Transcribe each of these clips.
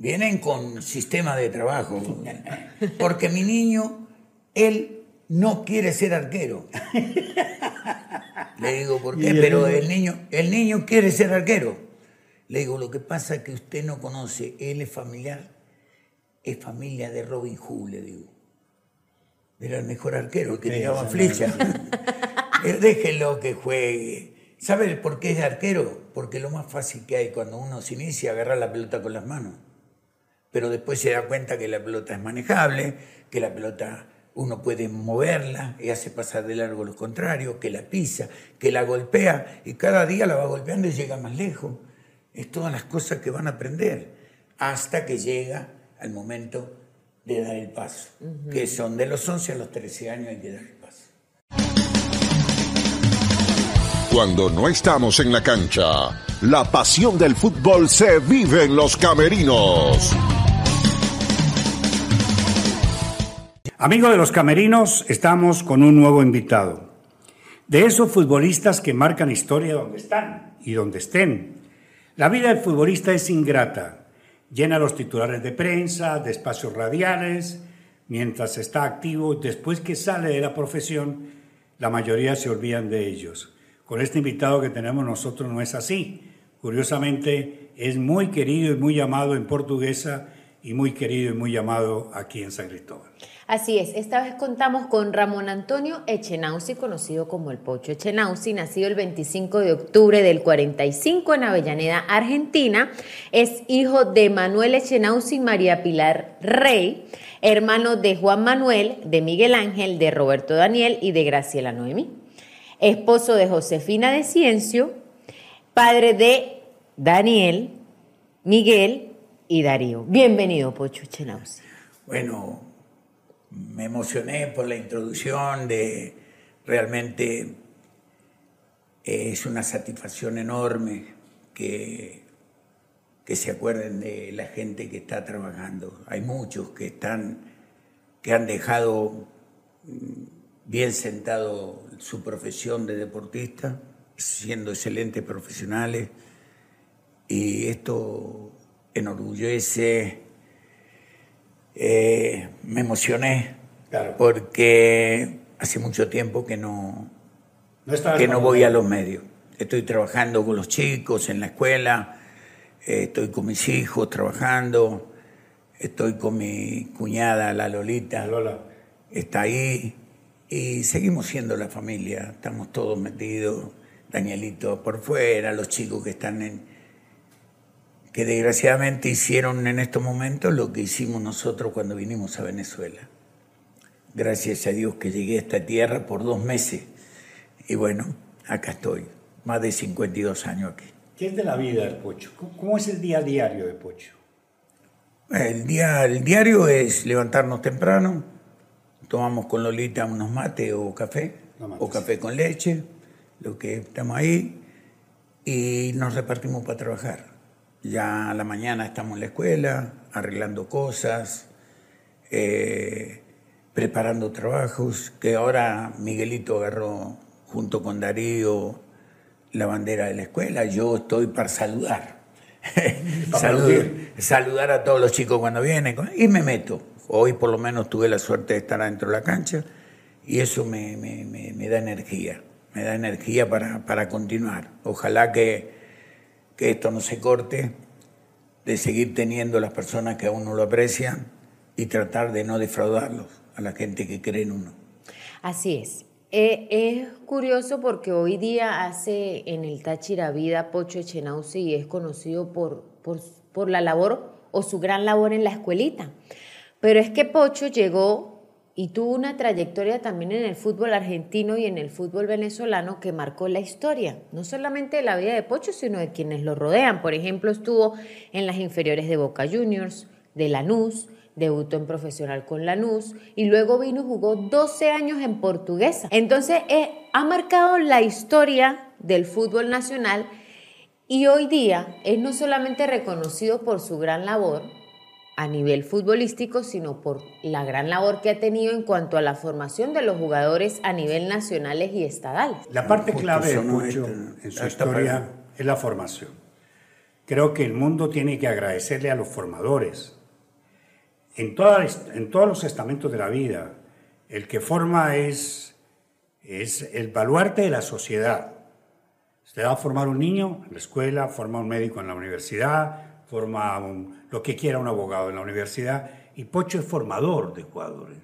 Vienen con sistema de trabajo. Porque mi niño, él no quiere ser arquero. Le digo, ¿por qué? Pero el niño, el niño quiere ser arquero. Le digo, lo que pasa es que usted no conoce, él es familiar, es familia de Robin Hood, le digo. Era el mejor arquero, el que tiraba flecha. Déjelo que juegue. ¿Sabe por qué es arquero? Porque lo más fácil que hay cuando uno se inicia es agarrar la pelota con las manos. Pero después se da cuenta que la pelota es manejable, que la pelota uno puede moverla y hace pasar de largo los contrarios, que la pisa, que la golpea y cada día la va golpeando y llega más lejos. Es todas las cosas que van a aprender hasta que llega al momento de dar el paso, que son de los 11 a los 13 años hay que dar el paso. Cuando no estamos en la cancha, la pasión del fútbol se vive en los camerinos. Amigos de los camerinos, estamos con un nuevo invitado. De esos futbolistas que marcan historia donde están y donde estén. La vida del futbolista es ingrata. Llena los titulares de prensa, de espacios radiales, mientras está activo. Después que sale de la profesión, la mayoría se olvidan de ellos. Con este invitado que tenemos nosotros no es así. Curiosamente, es muy querido y muy amado en portuguesa y muy querido y muy amado aquí en San Cristóbal. Así es, esta vez contamos con Ramón Antonio Echenauzi, conocido como el Pocho Echenauzi, nacido el 25 de octubre del 45 en Avellaneda, Argentina. Es hijo de Manuel Echenauzi y María Pilar Rey, hermano de Juan Manuel, de Miguel Ángel, de Roberto Daniel y de Graciela Noemi. Esposo de Josefina de Ciencio, padre de Daniel, Miguel y Darío. Bienvenido, Pocho Echenauzi. Bueno, me emocioné por la introducción de realmente eh, es una satisfacción enorme que, que se acuerden de la gente que está trabajando. Hay muchos que están que han dejado mm, bien sentado su profesión de deportista, siendo excelentes profesionales, y esto enorgullece eh, me emocioné porque hace mucho tiempo que no, que no voy a los medios. Estoy trabajando con los chicos en la escuela, eh, estoy con mis hijos trabajando, estoy con mi cuñada, la Lolita, Lola. está ahí y seguimos siendo la familia, estamos todos metidos, Danielito por fuera, los chicos que están en, que desgraciadamente hicieron en estos momentos lo que hicimos nosotros cuando vinimos a Venezuela. Gracias a Dios que llegué a esta tierra por dos meses. Y bueno, acá estoy, más de 52 años aquí. ¿Qué es de la vida del Pocho? ¿Cómo es el día a diario de Pocho? El, día, el diario es levantarnos temprano, tomamos con Lolita unos mates o café, o café con leche, lo que estamos ahí, y nos repartimos para trabajar. Ya a la mañana estamos en la escuela, arreglando cosas, eh, preparando trabajos, que ahora Miguelito agarró junto con Darío la bandera de la escuela. Yo estoy para saludar. saludar, saludar a todos los chicos cuando vienen y me meto. Hoy por lo menos tuve la suerte de estar adentro de la cancha y eso me, me, me, da energía, me da energía para, para continuar. Ojalá que que esto no se corte, de seguir teniendo las personas que a uno lo aprecian y tratar de no defraudarlos a la gente que cree en uno. Así es. Eh, es curioso porque hoy día hace en el Táchira vida Pocho Echenauce y es conocido por, por, por la labor o su gran labor en la escuelita. Pero es que Pocho llegó y tuvo una trayectoria también en el fútbol argentino y en el fútbol venezolano que marcó la historia, no solamente de la vida de Pocho, sino de quienes lo rodean. Por ejemplo, estuvo en las inferiores de Boca Juniors, de Lanús, debutó en profesional con Lanús y luego vino y jugó 12 años en Portuguesa. Entonces, eh, ha marcado la historia del fútbol nacional y hoy día es no solamente reconocido por su gran labor, a nivel futbolístico, sino por la gran labor que ha tenido en cuanto a la formación de los jugadores a nivel nacionales y estadales. La parte clave de Pucho en su historia es la formación. creo que el mundo tiene que agradecerle a los formadores. En, todas, en todos los estamentos de la vida, el que forma es, es el baluarte de la sociedad. Usted va a formar un niño en la escuela, forma un médico en la universidad, forma lo que quiera un abogado en la universidad, y Pocho es formador de jugadores.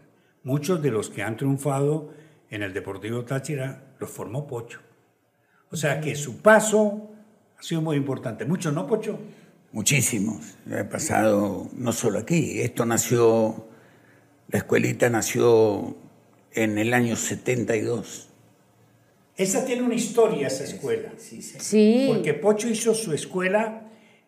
Muchos de los que han triunfado en el Deportivo Táchira los formó Pocho. O sea que su paso ha sido muy importante. Muchos, ¿no, Pocho? Muchísimos. He pasado no solo aquí. Esto nació, la escuelita nació en el año 72. Esa tiene una historia, esa escuela. Sí, sí. Porque Pocho hizo su escuela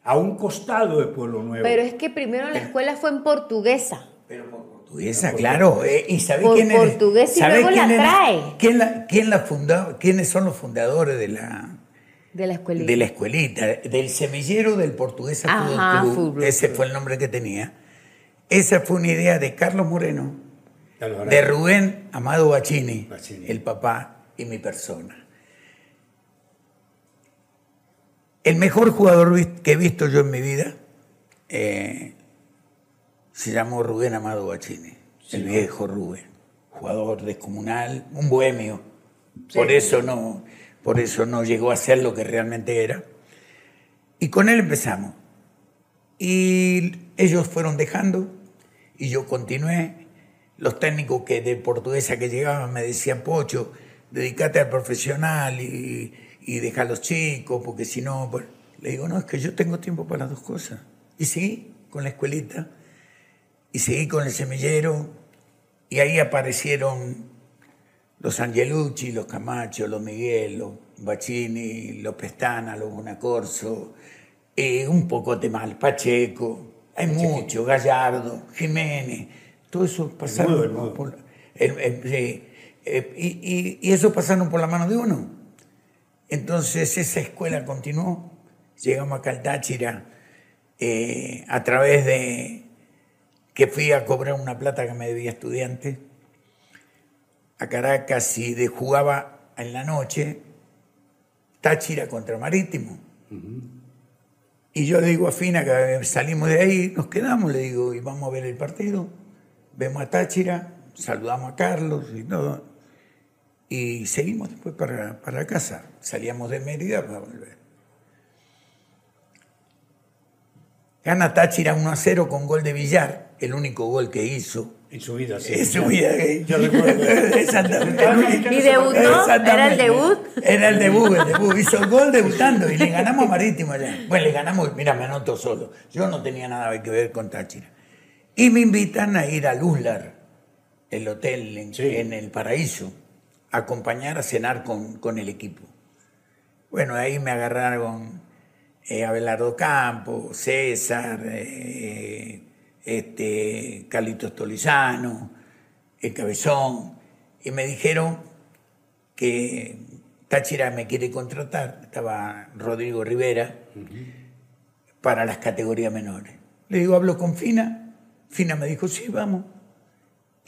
a un costado de Pueblo Nuevo. Pero es que primero la escuela fue en portuguesa. Pero portuguesa, claro. Eh, ¿Y sabe quién es? Portugués y luego la trae. ¿Quién la, quién la fundó? ¿Quiénes son los fundadores de la, de la escuelita. De la escuelita, del semillero del portugués Ajá, Club. Ese fue el nombre que tenía. Esa fue una idea de Carlos Moreno, de Rubén Amado Bacini, el papá y mi persona. El mejor jugador que he visto yo en mi vida eh, se llamó Rubén Amado Bacini, el viejo Rubén, jugador descomunal, un bohemio. Por eso no, por eso no llegó a ser lo que realmente era. Y con él empezamos. Y ellos fueron dejando y yo continué. Los técnicos que de portuguesa que llegaban me decían, Pocho, dedícate al profesional y, y deja a los chicos, porque si no... Pues, le digo, no, es que yo tengo tiempo para las dos cosas. Y seguí con la escuelita, y seguí con el semillero, y ahí aparecieron los Angelucci, los Camacho, los Miguel, los Bacini, los Pestana, los Bonacorso, eh, un poco de mal, Pacheco, hay mucho, Gallardo, Jiménez, todo eso pasaron por, y, y, eso pasaron por la mano de uno. Entonces esa escuela continuó, llegamos a Caltáchira eh, a través de que fui a cobrar una plata que me debía estudiante a Caracas y de, jugaba en la noche Táchira contra Marítimo. Y yo le digo a Fina que salimos de ahí, nos quedamos, le digo, y vamos a ver el partido. Vemos a Táchira, saludamos a Carlos y todo. Y seguimos después para, para casa. Salíamos de Mérida para volver. Gana Táchira 1 a 0 con gol de Villar, el único gol que hizo. En su vida, sí. En su vida. Yo recuerdo. Exactamente. ¿Y debutó? ¿Era el debut? Era el debut, el debut. Hizo el gol debutando y le ganamos a Marítimo allá. Bueno, le ganamos, mira, me anoto solo. Yo no tenía nada que ver con Táchira. Y me invitan a ir a Luzlar, el hotel en el Paraíso acompañar a cenar con, el equipo. Bueno, ahí me agarraron eh, Abelardo Campos, César, eh, este, Carlitos Tolizano, el Cabezón, y me dijeron que Táchira me quiere contratar, estaba Rodrigo Rivera, para las categorías menores. Le digo, hablo con Fina. Fina me dijo, sí, vamos.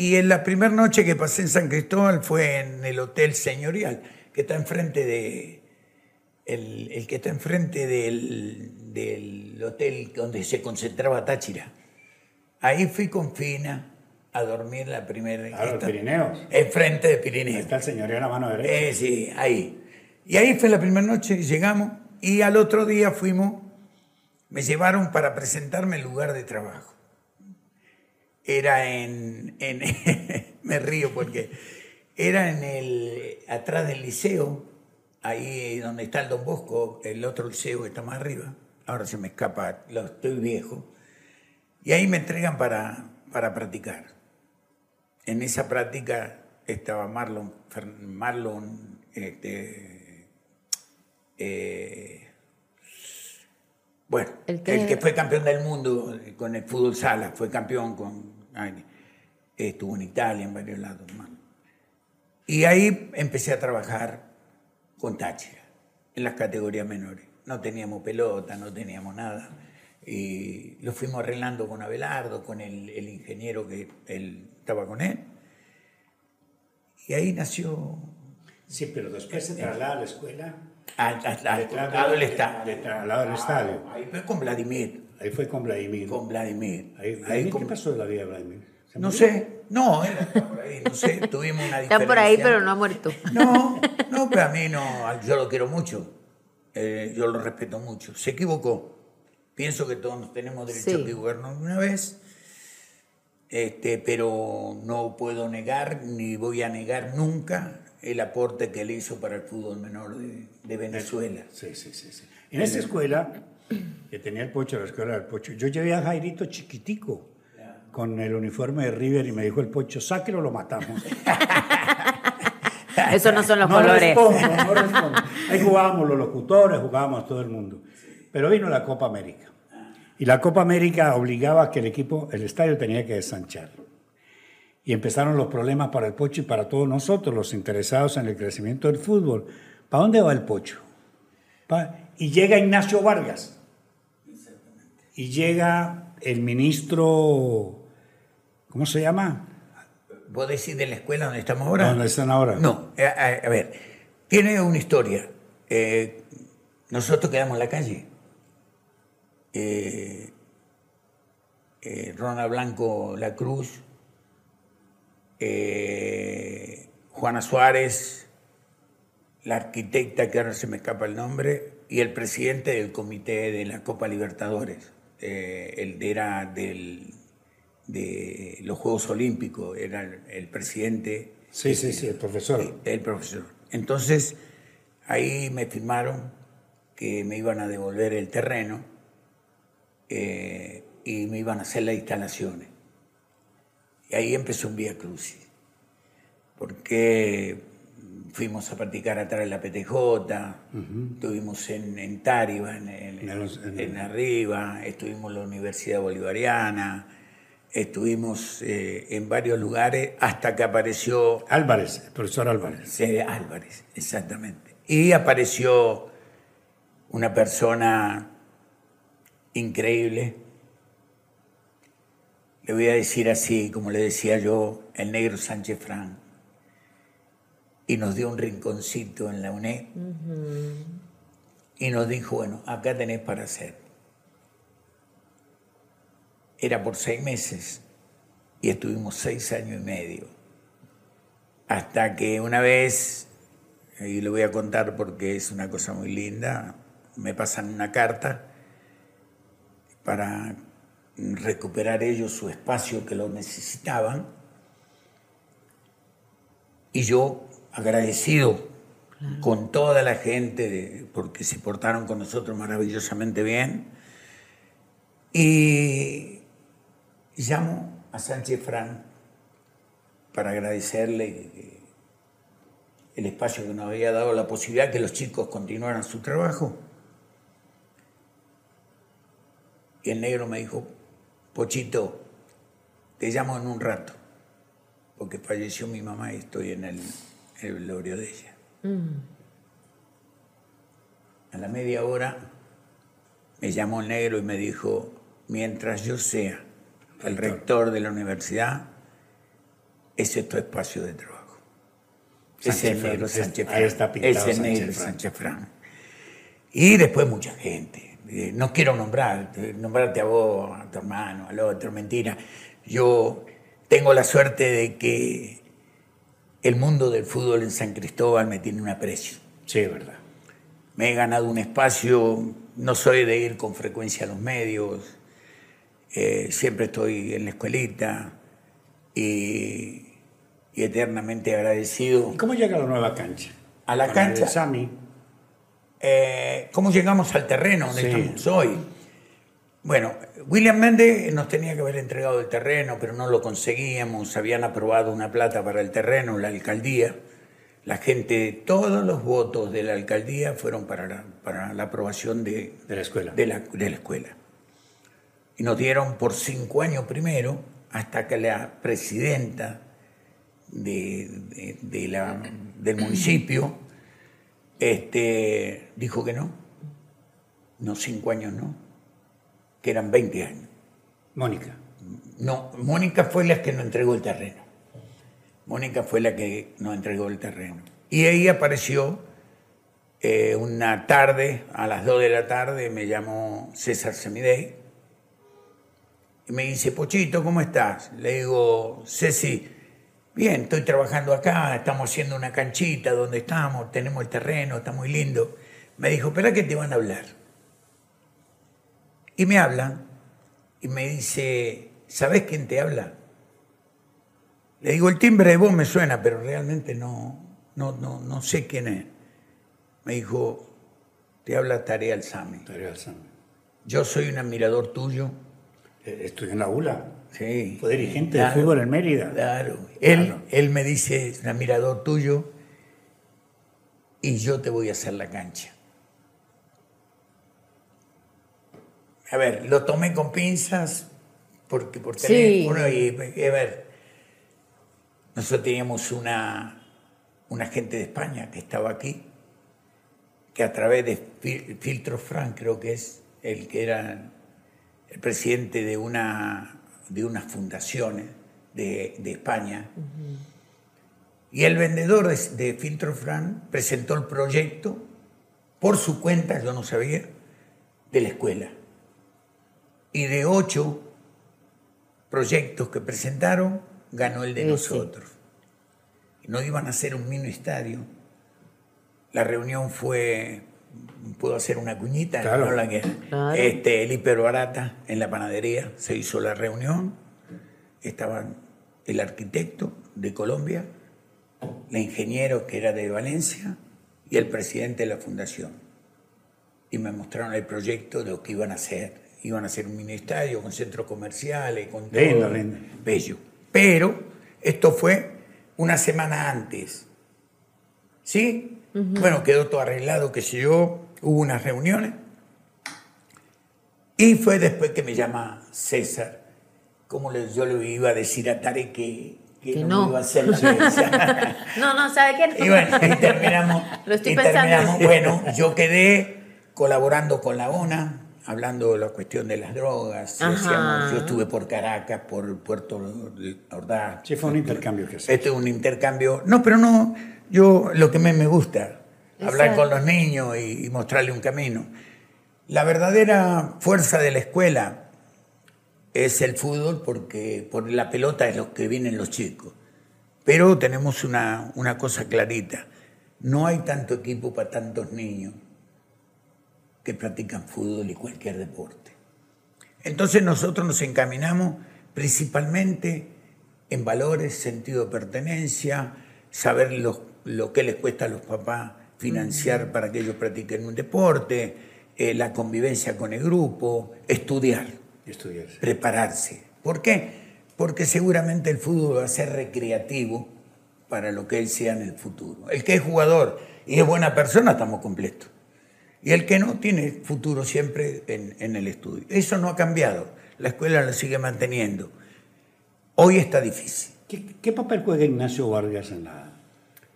Y en la primera noche que pasé en San Cristóbal fue en el Hotel Señorial, que está enfrente de. El, que está enfrente del, del, hotel donde se concentraba Táchira. Ahí fui con Fina a dormir la primera. ¿A los Pirineos? Enfrente de Pirineos. Está el Señorial a mano derecha. Eh, sí, ahí. Y ahí fue la primera noche, llegamos y al otro día fuimos, me llevaron para presentarme el lugar de trabajo era en, me río porque era en el, atrás del liceo, ahí donde está el Don Bosco, el otro liceo que está más arriba, ahora se me escapa, lo estoy viejo, y ahí me entregan para, para practicar. En esa práctica estaba Marlon, Marlon este, eh, bueno, el que, fue campeón del mundo con el fútbol sala, fue campeón con. Estuvo en Italia, en varios lados. Y ahí empecé a trabajar con Táchira, en las categorías menores. No teníamos pelota, no teníamos nada. Y lo fuimos arreglando con Abelardo, con el, ingeniero que él estaba con él. Y ahí nació. Sí, pero después se traslada a la escuela Al, lado del estadio. Al lado del estadio. Ahí fue con Vladimir. Ahí fue con Vladimir. Con Vladimir. Ahí, ¿Qué pasó de la vida de Vladimir? No sé, no, era por ahí, no sé, tuvimos una diferencia. Está por ahí, pero no ha muerto. No, no, pero a mí no, yo lo quiero mucho, eh, yo lo respeto mucho. Se equivocó, pienso que todos tenemos derecho a equivocarnos una vez, este, pero no puedo negar ni voy a negar nunca el aporte que él hizo para el fútbol menor de, Venezuela. Sí, sí, sí, sí. En esa escuela, que tenía el Pocho, la escuela del Pocho, yo llevé a Jairito chiquitico con el uniforme de River y me dijo el Pocho, sáquelo, lo matamos. Eso no son los colores. Ahí jugábamos los locutores, jugábamos todo el mundo. Pero vino la Copa América. Y la Copa América obligaba a que el equipo, el estadio tenía que desanchar. Y empezaron los problemas para el Pocho y para todos nosotros, los interesados en el crecimiento del fútbol. ¿Para dónde va el Pocho? Y llega Ignacio Vargas. Y llega el ministro ¿Cómo se llama? ¿Vos decís de la escuela donde estamos ahora? ¿Dónde están ahora? No, eh, a, ver, tiene una historia. Eh, nosotros quedamos en la calle. Eh, Rona Blanco La Cruz, Juana Suárez, la arquitecta que ahora se me escapa el nombre, y el presidente del comité de la Copa Libertadores. Él era del de los Juegos Olímpicos, era el, presidente. Sí, sí, sí, el profesor. El, profesor. Entonces, ahí me firmaron que me iban a devolver el terreno eh, y me iban a hacer las instalaciones. Y ahí empezó un Vía Crucis, porque fuimos a practicar atrás de la PTJ, estuvimos en, en Tariba, en, en, Arriba, estuvimos en la Universidad Bolivariana, Estuvimos eh, en varios lugares hasta que apareció... Álvarez, el profesor Álvarez. Sí, Álvarez, exactamente. Y apareció una persona increíble. Le voy a decir así, como le decía yo, el negro Sánchez Frank. Y nos dio un rinconcito en la UNED. Y nos dijo, bueno, acá tenés para hacer era por seis meses y estuvimos seis años y medio. Hasta que una vez, y lo voy a contar porque es una cosa muy linda, me pasan una carta para recuperar ellos su espacio que lo necesitaban. Y yo, agradecido con toda la gente, porque se portaron con nosotros maravillosamente bien, y llamo a Sánchez Fran para agradecerle el espacio que nos había dado la posibilidad que los chicos continuaran su trabajo. Y el negro me dijo, Pochito, te llamo en un rato, porque falleció mi mamá y estoy en el, velorio de ella. Mm. A la media hora me llamó el negro y me dijo, mientras yo sea el rector de la universidad, ese es tu espacio de trabajo. ese es negro Sánchez Fran. Ese es negro Sánchez Fran. Y después mucha gente. Eh, no quiero nombrar, nombrarte a vos, a tu hermano, al otro, mentira. Yo tengo la suerte de que el mundo del fútbol en San Cristóbal me tiene un aprecio. Sí, es verdad. Me he ganado un espacio, no soy de ir con frecuencia a los medios, eh, siempre estoy en la escuelita y, eternamente agradecido. ¿Cómo llega a la nueva cancha? A la cancha. Sami. Eh, ¿Cómo llegamos al terreno donde estamos hoy? Bueno, William Méndez nos tenía que haber entregado el terreno, pero no lo conseguíamos. Habían aprobado una plata para el terreno, la alcaldía. La gente, todos los votos de la alcaldía fueron para la, para la aprobación de, de la escuela. De la, de la escuela y nos dieron por cinco años primero, hasta que la presidenta de, la, del municipio este, dijo que no. No, cinco años no, que eran 20 años. Mónica. No, Mónica fue la que nos entregó el terreno. Mónica fue la que nos entregó el terreno. Y ahí apareció Eh, una tarde, a las 2 de la tarde, me llamó César Semidey y me dice, Pochito, ¿cómo estás? Le digo, Ceci, bien, estoy trabajando acá, estamos haciendo una canchita donde estamos, tenemos el terreno, está muy lindo. Me dijo, espera que te van a hablar. Y me hablan y me dice, ¿sabes quién te habla? Le digo, el timbre de voz me suena, pero realmente no, no, no, no sé quién es. Me dijo, te habla Tarea Alzame. Tarea Alzame. Yo soy un admirador tuyo. Eh, estoy en la ULA. Sí. Fue dirigente de fútbol en Mérida. Claro. Él, él me dice, es un admirador tuyo y yo te voy a hacer la cancha. A ver, lo tomé con pinzas porque por teléfono y a ver, nosotros teníamos una, un agente de España que estaba aquí, que a través de Filtro Frank, creo que es el que era el presidente de una de unas fundaciones de, España, y el vendedor de, de Filtro Frank presentó el proyecto por su cuenta, yo no sabía, de la escuela y de ocho proyectos que presentaron, ganó el de nosotros. No iban a hacer un mini estadio. La reunión fue, puedo hacer una cuñita, claro. la que, este, el hiperbarata en la panadería, se hizo la reunión, estaban el arquitecto de Colombia, la ingeniero que era de Valencia y el presidente de la fundación. Y me mostraron el proyecto de lo que iban a hacer iban a hacer un mini estadio con centros comerciales, con todo. Bello. Pero esto fue una semana antes. ¿Sí? Bueno, quedó todo arreglado, qué sé yo, hubo unas reuniones. Y fue después que me llama César, como yo le iba a decir a Tare que, que, no, iba a hacer la No, no, ¿sabe qué? Y bueno, y terminamos. Lo estoy pensando. Bueno, yo quedé colaborando con la ONA, hablando de la cuestión de las drogas, yo estuve por Caracas, por Puerto Ordaz. Sí, fue un intercambio que se Este es un intercambio. No, pero no, yo lo que me, me gusta, hablar con los niños y, y, mostrarle un camino. La verdadera fuerza de la escuela es el fútbol porque por la pelota es lo que vienen los chicos. Pero tenemos una, una cosa clarita, no hay tanto equipo para tantos niños que practican fútbol y cualquier deporte. Entonces nosotros nos encaminamos principalmente en valores, sentido de pertenencia, saber lo, lo que les cuesta a los papás financiar para que ellos practiquen un deporte, eh, la convivencia con el grupo, estudiar, prepararse. ¿Por qué? Porque seguramente el fútbol va a ser recreativo para lo que él sea en el futuro. El que es jugador y es buena persona, estamos completos. Y el que no tiene futuro siempre en, el estudio. Eso no ha cambiado. La escuela lo sigue manteniendo. Hoy está difícil. ¿Qué, papel juega Ignacio Vargas en la...?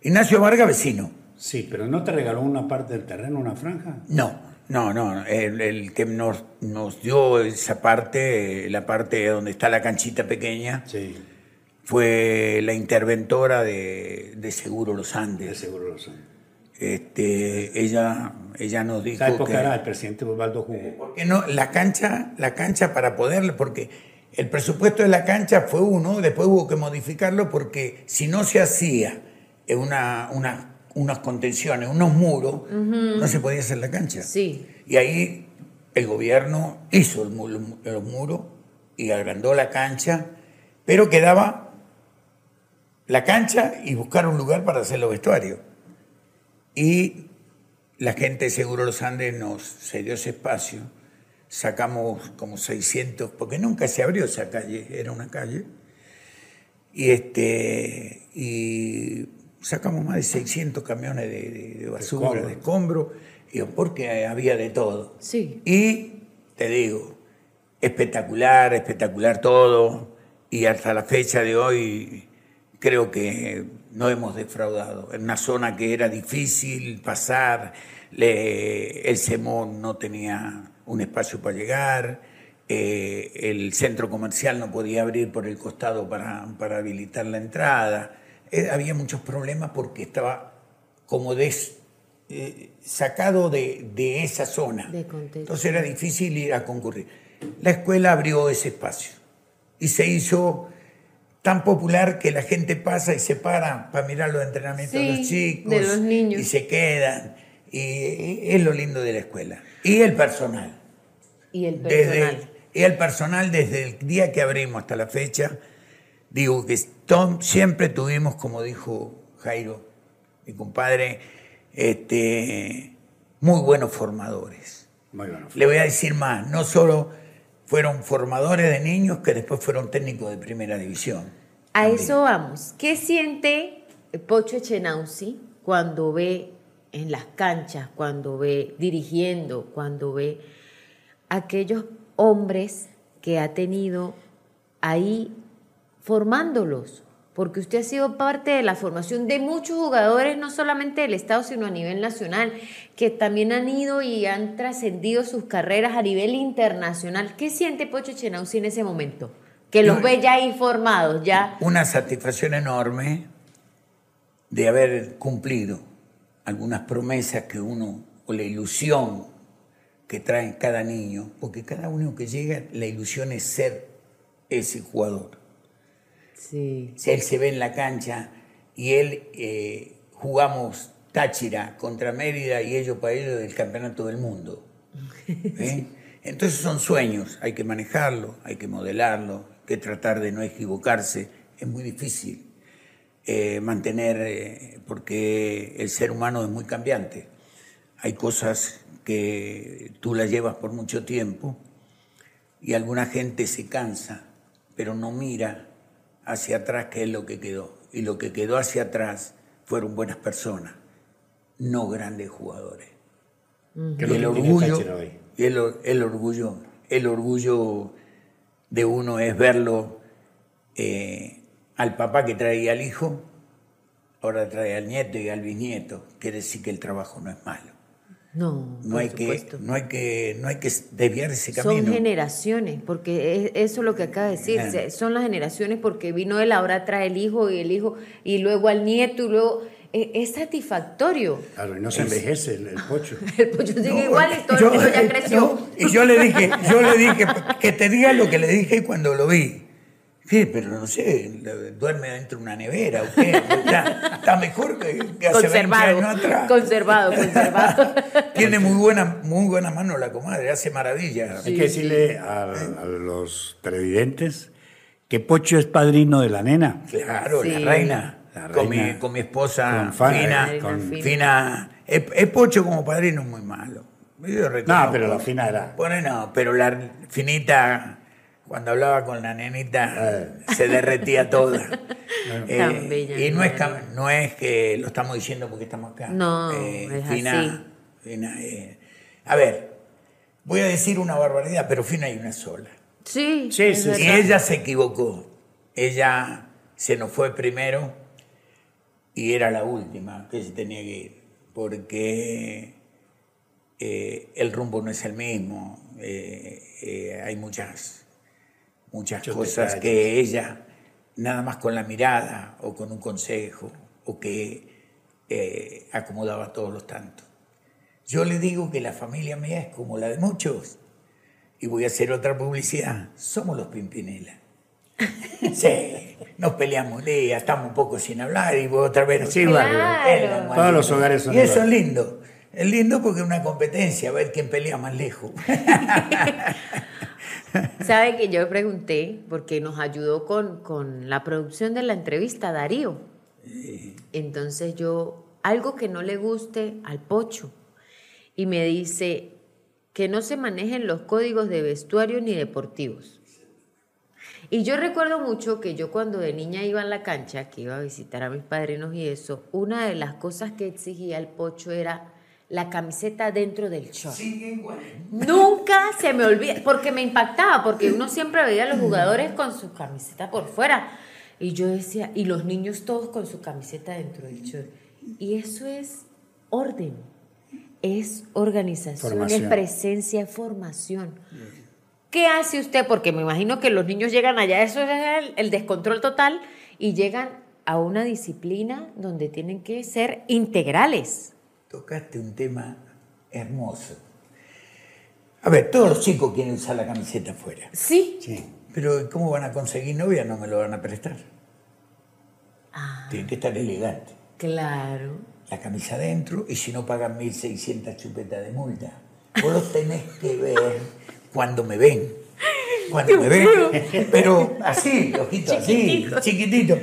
Ignacio Vargas, vecino. Sí, pero ¿no te regaló una parte del terreno, una franja? No, no, no. El, que nos, nos, dio esa parte, la parte donde está la canchita pequeña, fue la interventora de, de Seguro Los Andes. De Seguro Los Andes. Este, ella, ella nos dijo ¿Sabes que era el presidente Osvaldo Jugo? no? La cancha, la cancha para poderle, porque el presupuesto de la cancha fue uno, después hubo que modificarlo porque si no se hacía una, una unas contenciones, unos muros, no se podía hacer la cancha. Sí. Y ahí el gobierno hizo el, los muros y agrandó la cancha, pero quedaba la cancha y buscar un lugar para hacer los vestuarios. Y la gente de Seguro Los Andes nos cedió ese espacio. Sacamos como 600, porque nunca se abrió esa calle, era una calle. Y, este, y sacamos más de 600 camiones de, basura, de escombro, porque había de todo. Sí. Y te digo, espectacular, espectacular todo. Y hasta la fecha de hoy creo que no hemos defraudado. En una zona que era difícil pasar, el SEMON no tenía un espacio para llegar, eh, el centro comercial no podía abrir por el costado para, para habilitar la entrada. Eh, había muchos problemas porque estaba como eh, sacado de, de, esa zona. Entonces era difícil ir a concurrir. La escuela abrió ese espacio y se hizo tan popular que la gente pasa y se para para mirar los entrenamientos de los chicos de los niños. y se quedan. Y es lo lindo de la escuela. Y el personal. Y el personal. Desde, y el personal desde el día que abrimos hasta la fecha, digo que Tom, siempre tuvimos, como dijo Jairo, mi compadre, este, muy buenos formadores. Le voy a decir más, no solo fueron formadores de niños que después fueron técnicos de primera división. A eso vamos. ¿Qué siente Pocho Echenauzi cuando ve en las canchas, cuando ve dirigiendo, cuando ve aquellos hombres que ha tenido ahí formándolos? Porque usted ha sido parte de la formación de muchos jugadores, no solamente del Estado, sino a nivel nacional, que también han ido y han trascendido sus carreras a nivel internacional. ¿Qué siente Pocho Chenauzi en ese momento? Que los ve ya ahí formados, ya. Una satisfacción enorme de haber cumplido algunas promesas que uno, o la ilusión que trae cada niño, porque cada uno que llega, la ilusión es ser ese jugador Sí. Él se ve en la cancha y él eh, jugamos Táchira contra Mérida y ellos para ellos del campeonato del mundo. ¿eh? Entonces son sueños, hay que manejarlo, hay que modelarlo, hay que tratar de no equivocarse. Es muy difícil eh, mantener, porque el ser humano es muy cambiante. Hay cosas que tú las llevas por mucho tiempo y alguna gente se cansa, pero no mira hacia atrás qué es lo que quedó. Y lo que quedó hacia atrás fueron buenas personas, no grandes jugadores. Y el orgullo, y el, orgullo, el orgullo de uno es verlo eh, al papá que traía al hijo, ahora trae al nieto y al bisnieto. Quiere decir que el trabajo no es malo. No, no hay que no hay que no hay que desviar ese camino. Son generaciones, porque eso es lo que acaba de decir, son las generaciones porque vino él ahora trae el hijo y el hijo y luego al nieto y luego e, es satisfactorio. Claro, y no se envejece el, pocho. el pocho sigue igual y todo el ya creció. y yo le dije, yo le dije que te diga lo que le dije cuando lo vi. Sí, pero no sé, duerme dentro de una nevera o qué. Está, mejor que, hace 20 años atrás. Conservado, conservado. Tiene muy buena, muy buena mano la comadre, hace maravillas. Hay que decirle a, los televidentes que Pocho es padrino de la nena. Claro, la, reina. Con, mi, esposa Fina. Fina. Es, Pocho como padrino muy malo. no, pero la Fina era. Bueno, no, pero la Finita cuando hablaba con la nenita eh. se derretía toda. Eh, y no es, no es que lo estamos diciendo porque estamos acá. No, eh, es Fina, a ver, voy a decir una barbaridad, pero Fina hay una sola. Sí, sí, sí, Y ella se equivocó. Ella se nos fue primero y era la última que se tenía que ir, porque el rumbo no es el mismo. hay muchas muchas cosas que ella, nada más con la mirada o con un consejo, o que eh, acomodaba todos los tantos. Yo le digo que la familia mía es como la de muchos, y voy a hacer otra publicidad, somos los Pimpinela. Sí, nos peleamos día, estamos un poco sin hablar y otra vez sí, Todos los hogares son Y eso es lindo. Es lindo porque es una competencia, a ver quién pelea más lejos. Sabe que yo pregunté, porque nos ayudó con, la producción de la entrevista Darío. Entonces yo, algo que no le guste al pocho, y me dice que no se manejen los códigos de vestuario ni deportivos. Y yo recuerdo mucho que yo cuando de niña iba a la cancha, que iba a visitar a mis padrinos y eso, una de las cosas que exigía el pocho era la camiseta dentro del short. Nunca se me olvida, porque me impactaba, porque uno siempre veía a los jugadores con su camiseta por fuera. Y yo decía, y los niños todos con su camiseta dentro del short. Y eso es orden, es organización, es presencia, es formación. ¿Qué hace usted? Porque me imagino que los niños llegan allá, eso es el, el descontrol total, y llegan a una disciplina donde tienen que ser integrales tocaste un tema hermoso. A ver, todos los chicos quieren usar la camiseta afuera. Sí. Sí. Pero ¿cómo van a conseguir novia? No me lo van a prestar. Ah, Tienen que estar elegante. claro. La camisa adentro y si no pagan 1.600 chupetas de multa. Vos los tenés que ver cuando me ven. Cuando me ven. Pero así, ojito, así, Chiquitito.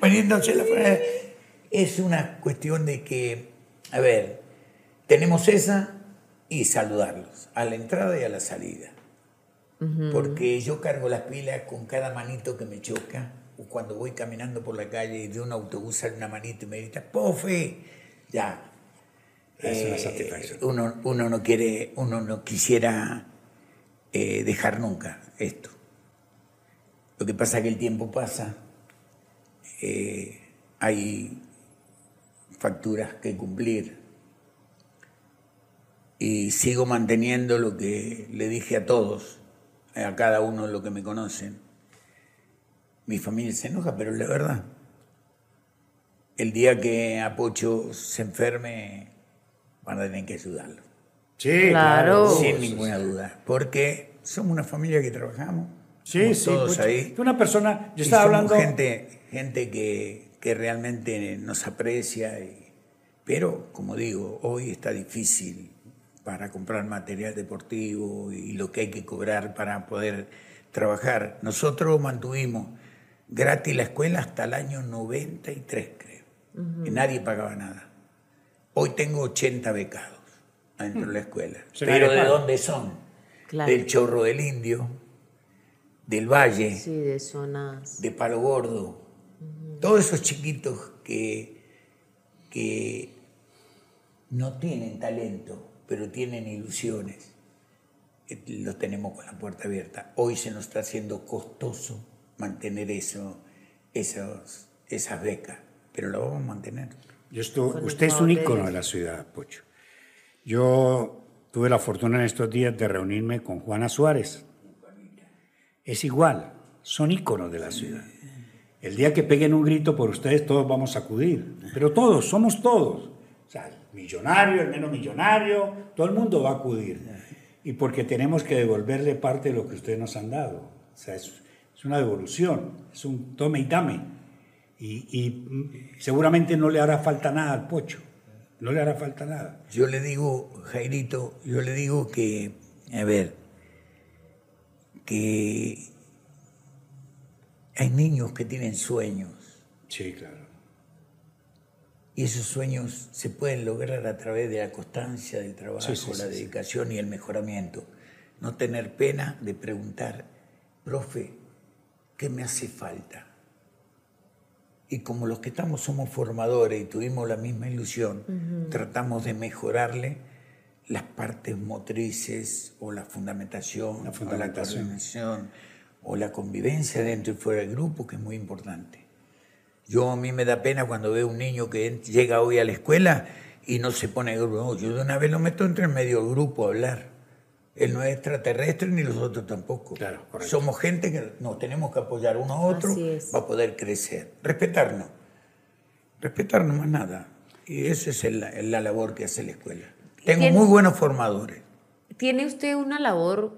Poniéndose la fuera. Es una cuestión de que, a ver, tenemos esa y saludarlos a la entrada y a la salida. Porque yo cargo las pilas con cada manito que me choca. O cuando voy caminando por la calle y de un autobús sale una manito y me grita, ¡Pofe! Ya. Es una Eh, satisfacción. Uno, uno no quiere, uno no quisiera eh, dejar nunca esto. Lo que pasa es que el tiempo pasa, eh, hay facturas que cumplir y sigo manteniendo lo que le dije a todos, a cada uno de los que me conocen. Mi familia se enoja, pero es la verdad. El día que Apocho se enferme, van a tener que ayudarlo. Sí, Claro. Sin ninguna duda. Porque somos una familia que trabajamos. Sí, somos sí. Todos ahí. Una persona, yo Y estaba somos hablando. Gente, gente que, que realmente nos aprecia. y- pero, como digo, hoy está difícil para comprar material deportivo y lo que hay que cobrar para poder trabajar. Nosotros mantuvimos gratis la escuela hasta el año 93, creo. Y nadie pagaba nada. Hoy tengo 80 becados dentro de la escuela. Se Pero ¿de dónde son? Claro. Del Chorro del Indio, del Valle Sí, de zonas. de Palo Gordo, todos esos chiquitos que, que no tienen talento, pero tienen ilusiones, eh, los tenemos con la puerta abierta. Hoy se nos está haciendo costoso mantener eso, esos, esas becas, pero lo vamos a mantener. Yo el usted es un ícono de la ciudad, Pocho. Yo tuve la fortuna en estos días de reunirme con Juana Suárez. Es igual, son íconos de la ciudad. El día que peguen un grito por ustedes, todos vamos a acudir. Pero todos, somos todos. O sea, el millonario, el menos millonario, todo el mundo va a acudir. Y porque tenemos que devolverle parte de lo que ustedes nos han dado. O sea, es, una devolución, es un tome y dame. Y, y, seguramente no le hará falta nada al Pocho. No le hará falta nada. Yo le digo, Jairito, yo le digo que, a ver, que hay niños que tienen sueños Sí, claro. y esos sueños se pueden lograr a través de la constancia del trabajo, Sí, sí, la sí, sí. dedicación y el mejoramiento. No tener pena de preguntar, profe, ¿qué me hace falta? Y como los que estamos somos formadores y tuvimos la misma ilusión, tratamos de mejorarle las partes motrices o la fundamentación, La o fundamentación. la coordinación o la convivencia dentro y fuera del grupo, que es muy importante. Yo a mí me da pena cuando veo un niño que llega hoy a la escuela y no se pone grupo. No, yo de una vez lo meto entre el medio del grupo a hablar. Él no es extraterrestre ni los otros tampoco. Claro. Somos gente que nos tenemos que apoyar uno a otro para poder crecer. Respetarnos. Respetarnos más nada. Y esa es el- la labor que hace la escuela. Tengo muy buenos formadores. Tiene usted una labor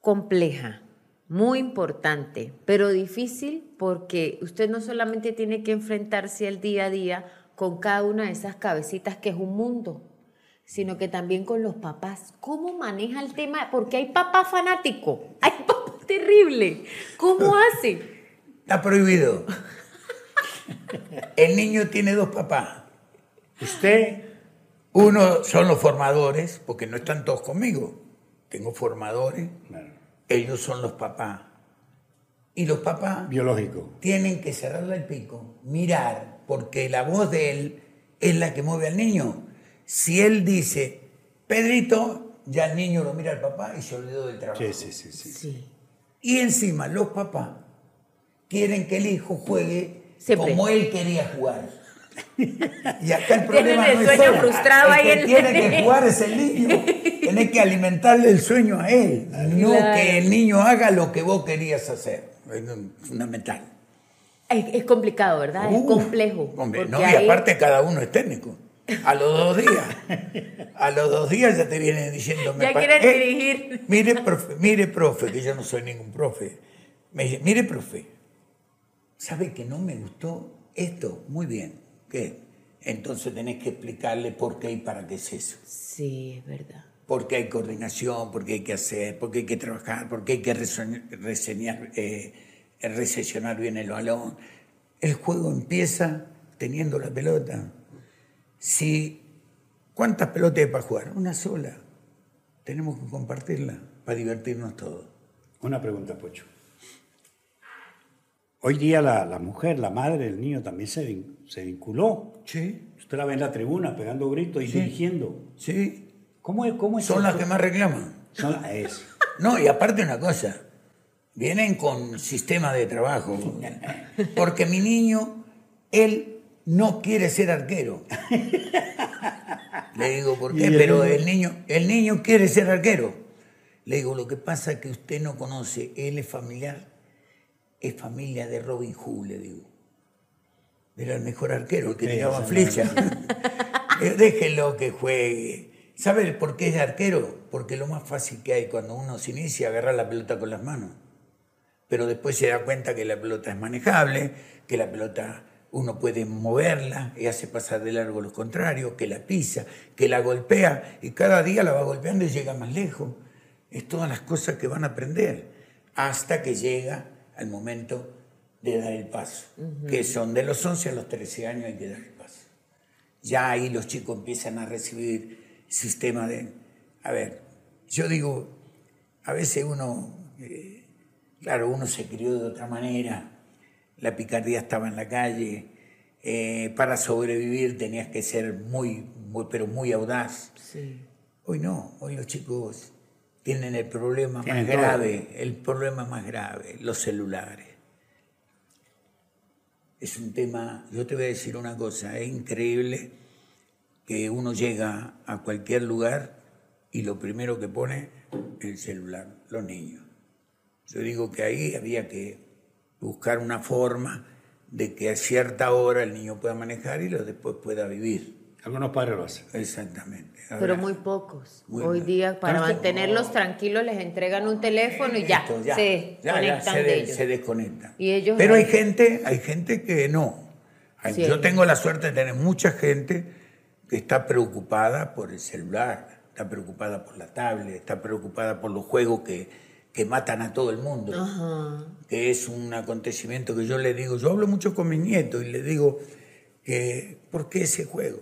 compleja, muy importante, pero difícil porque usted no solamente tiene que enfrentarse al día a día con cada una de esas cabecitas que es un mundo, sino que también con los papás. ¿Cómo maneja el tema? Porque hay papá fanático, hay papá terrible. ¿Cómo hace? Está prohibido. El niño tiene dos papás. Usted, Uno son los formadores, porque no están todos conmigo. Tengo formadores, ellos son los papás. Y los papás biológico. tienen que cerrarle el pico, mirar, porque la voz de él es la que mueve al niño. Si él dice, Pedrito, ya el niño lo mira al papá y se olvidó del trabajo. Sí, sí, sí, sí. Sí. Y encima los papás quieren que el hijo juegue Siempre. como él quería jugar. Y acá el Tienen problema el no es sueño frustrado el ahí que el tiene que jugar es el niño. Tienes que alimentarle el sueño a él, no Claro. que el niño haga lo que vos querías hacer. Es fundamental. Es, es complicado, ¿verdad? es Uf, complejo. Hombre, no, y aparte cada uno es técnico. A los dos días. A los dos días ya te vienen diciendo... ya quieren eh, dirigir. Mire, profe, mire, profe, que yo no soy ningún profe. Me dice, mire, profe, ¿sabe que no me gustó esto? Muy bien. ¿Qué? Entonces tenés que explicarle por qué y para qué es eso. Sí, es verdad. Porque hay coordinación, porque hay que hacer, porque hay que trabajar, porque hay que reseñar, eh, recesionar bien el balón. El juego empieza teniendo la pelota. Si, ¿Cuántas pelotas hay para jugar? Una sola. Tenemos que compartirla para divertirnos todos. Una pregunta, Pocho. Hoy día la, mujer, la madre del niño también se, se vinculó. Sí. Usted la ve en la tribuna pegando gritos y dirigiendo. Sí. ¿Cómo es? Cómo es Son las que más reclaman. Son. No, y aparte una cosa, vienen con sistema de trabajo. Porque mi niño, él no quiere ser arquero. Le digo, ¿por qué? Pero el niño, el niño quiere ser arquero. Le digo, lo que pasa es que usted no conoce, él es familiar, es familia de Robin Hood, le digo. Era el mejor arquero, el que tiraba flecha. Eh, déjenlo que juegue. ¿Sabe por qué es arquero? Porque lo más fácil que hay cuando uno se inicia es agarrar la pelota con las manos. Pero después se da cuenta que la pelota es manejable, que la pelota uno puede moverla y hace pasar de largo los contrarios, que la pisa, que la golpea y cada día la va golpeando y llega más lejos. Es todas las cosas que van a aprender hasta que llega al momento de dar el paso, que son de los 11 a los 13 años hay que dar el paso. Ya ahí los chicos empiezan a recibir sistema de... A ver, yo digo, a veces uno, eh, claro, uno se crió de otra manera, la picardía estaba en la calle, eh, para sobrevivir tenías que ser muy, muy pero muy audaz. Hoy no, hoy los chicos tienen el problema más grave, el problema más grave, los celulares. Es un tema, yo te voy a decir una cosa, es increíble que uno llega a cualquier lugar y lo primero que pone es el celular, los niños. Yo digo que ahí había que buscar una forma de que a cierta hora el niño pueda manejar y lo después pueda vivir. Algunos padres lo hacen. Exactamente. Pero muy pocos. Hoy día, para mantenerlos tranquilos, les entregan un teléfono y ya, se conectan se, de ellos. Se desconectan. ¿Y ellos Pero hay gente, hay gente que no. Yo tengo la suerte de tener mucha gente está preocupada por el celular, está preocupada por la tablet, está preocupada por los juegos que, que matan a todo el mundo, que es un acontecimiento que yo le digo, yo hablo mucho con mis nietos y le digo que, ¿por qué ese juego?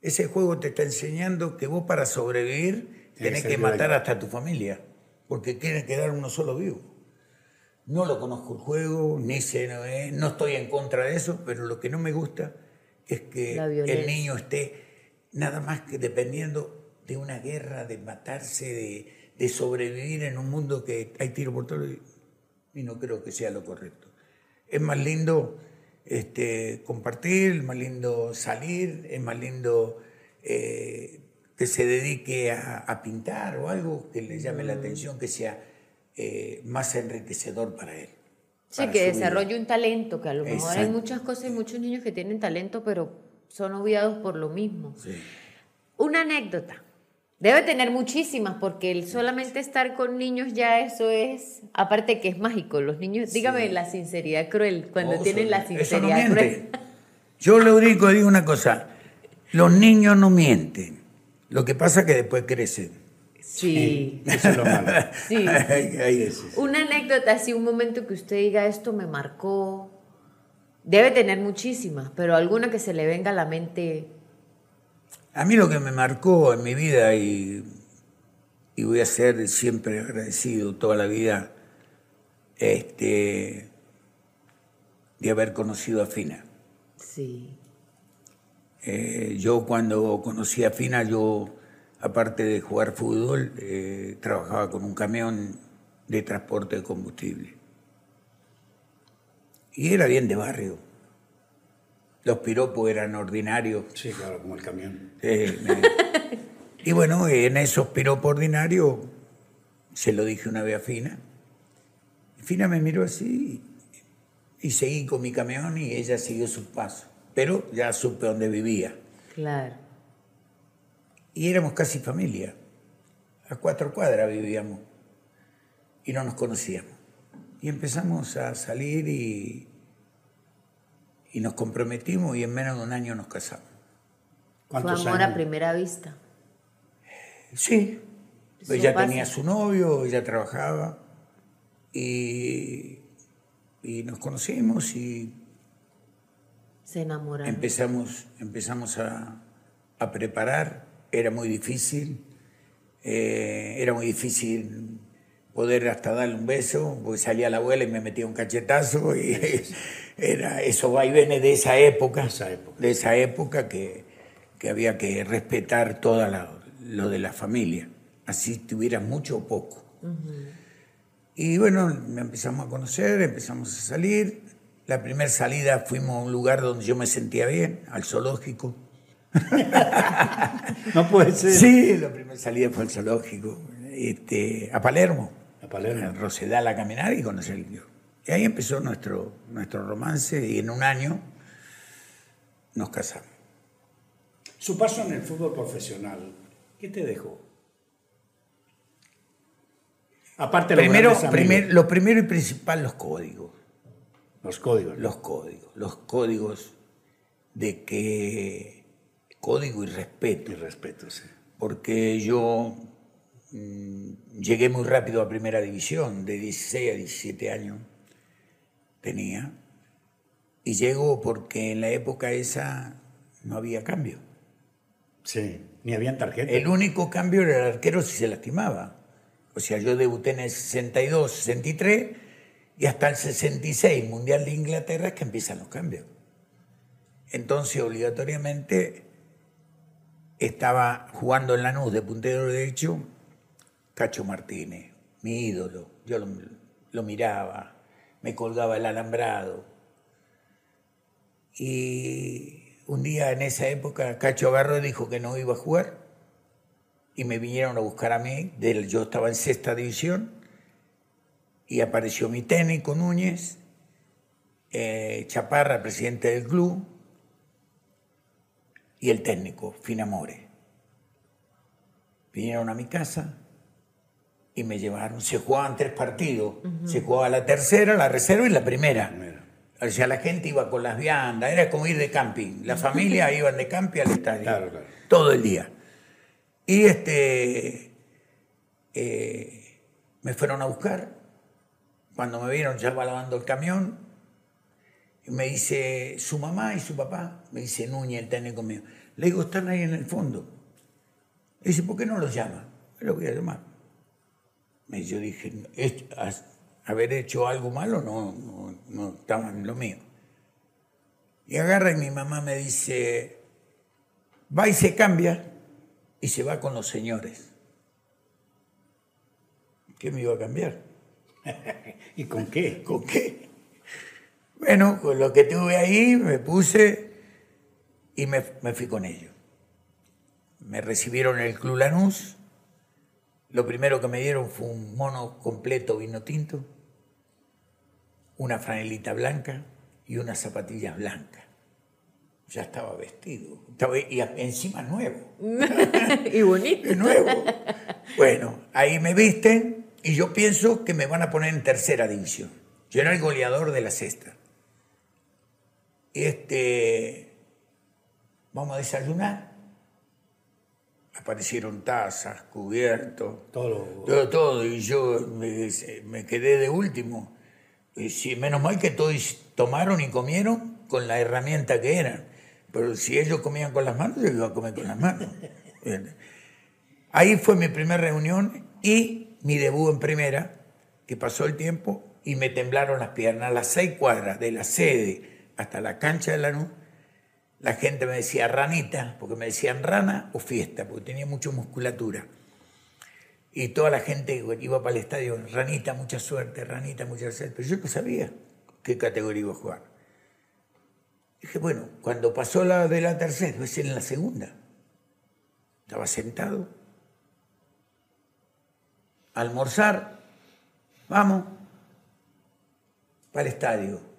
Ese juego te está enseñando que vos para sobrevivir tenés que, matar hasta a tu familia, porque quieren quedar uno solo vivo. No lo conozco el juego, ni sé, no, no estoy en contra de eso, pero lo que no me gusta es que el niño esté nada más que dependiendo de una guerra, de matarse, de, de sobrevivir en un mundo que hay tiro por todo y no creo que sea lo correcto. Es más lindo este, compartir, es más lindo salir, es más lindo eh, que se dedique a, pintar o algo que le llame la mm. atención, que sea eh, más enriquecedor para él. Sí, que desarrolle un talento, que a lo mejor hay muchas cosas y muchos niños que tienen talento, pero son obviados por lo mismo. Una anécdota. Debe tener muchísimas, porque el solamente estar con niños ya eso es, aparte que es mágico, los niños, dígame la sinceridad cruel, cuando tienen la sinceridad cruel. Yo lo único digo una cosa, los niños no mienten, lo que pasa es que después crecen. Sí. Eso es lo malo. Sí. Una anécdota, así un momento que usted diga, esto me marcó, debe tener muchísimas, pero alguna que se le venga a la mente a mí lo que me marcó en mi vida y, voy a ser siempre agradecido toda la vida este, de haber conocido a Fina. Sí. Eh, yo cuando conocí a Fina, yo, aparte de jugar fútbol, eh, trabajaba con un camión de transporte de combustible. Y era bien de barrio. Los piropos eran ordinarios. Sí, claro, como el camión. y bueno, en esos piropos ordinarios se lo dije una vez a Fina. Fina me miró así y seguí con mi camión y ella siguió su paso. Pero ya supe dónde vivía. Claro. Y éramos casi familia. A cuatro cuadras vivíamos. Y no nos conocíamos. Y empezamos a salir y, y nos comprometimos y en menos de un año nos casamos. Fue amor a primera vista. Sí. ella tenía su novio, ella trabajaba y, y nos conocimos y se enamoraron. Empezamos, empezamos a, a preparar, era muy difícil, eh, era muy difícil poder hasta darle un beso, porque salía la abuela y me metía un cachetazo y era eso vaivenes de esa época, esa época. de esa época que, que había que respetar todo lo de la familia, así tuviera mucho o poco. Y bueno, empezamos a conocer, empezamos a salir. La primera salida fuimos a un lugar donde yo me sentía bien, al zoológico. no puede ser. Sí, la primera salida fue al zoológico, este, a Palermo. A Palermo. A Rosedal a caminar y conocer el Y ahí empezó nuestro, nuestro romance y en un año nos casamos. Su paso en el fútbol profesional, ¿qué te dejó? Aparte primero, lo primero y principal, los códigos. Los códigos. Los códigos. Los códigos de que. Código y respeto. Y respeto, sí. Porque yo mm, llegué muy rápido a primera división, de 16 a 17 años tenía. Y llego porque en la época esa no había cambio. Sí, ni habían tarjeta. El único cambio era el arquero si se lastimaba. O sea, yo debuté en el 62, 63 y hasta el 66, Mundial de Inglaterra, es que empiezan los cambios. Entonces, obligatoriamente, estaba jugando en la Lanús de puntero derecho Cacho Martínez, mi ídolo. Yo lo, miraba, me colgaba el alambrado. Y un día en esa época Cacho agarró y dijo que no iba a jugar y me vinieron a buscar a mí, yo estaba en sexta división y apareció mi técnico Núñez, eh, Chaparra, presidente del club, y el técnico, Finamore. Vinieron a mi casa y me llevaron, se jugaban tres partidos, se jugaba la tercera, la reserva y la primera. O sea, la gente iba con las viandas, era como ir de camping. La familia iban de camping al estadio. Todo el día. Y este, eh, me fueron a buscar. Cuando me vieron ya va lavando el camión, y me dice su mamá y su papá, me dice Núñez, el técnico mío. Le digo, están ahí en el fondo. Le dice, ¿por qué no los llama? Lo voy a llamar. Y yo dije, haber hecho algo malo no, no, no estaba en lo mío. Y agarra y mi mamá me dice, va y se cambia y se va con los señores. ¿Qué me iba a cambiar? ¿Y con qué? ¿Con qué? Bueno, con lo que tuve ahí me puse y me, fui con ellos. Me recibieron en el Club Lanús. Lo primero que me dieron fue un mono completo vino tinto, una franelita blanca y unas zapatillas blancas ya estaba vestido. y encima nuevo. y bonito. nuevo. Bueno, ahí me visten y yo pienso que me van a poner en tercera división. Yo era el goleador de la sexta. Este, vamos a desayunar. Aparecieron tazas, cubiertos, todo, todo, todo. Y yo me, quedé de último. Y sí, menos mal que todos tomaron y comieron con la herramienta que eran pero si ellos comían con las manos, yo iba a comer con las manos. Ahí fue mi primera reunión y mi debut en primera, que pasó el tiempo y me temblaron las piernas. A las seis cuadras de la sede hasta la cancha de la Lanús, la gente me decía ranita, porque me decían rana o fiesta, porque tenía mucha musculatura. Y toda la gente iba para el estadio, ranita, mucha suerte, ranita, mucha suerte. Pero yo no sabía qué categoría iba a jugar. Dije, bueno, cuando pasó la de la tercera, es en la segunda. Estaba sentado. almorzar. Vamos. Para el estadio.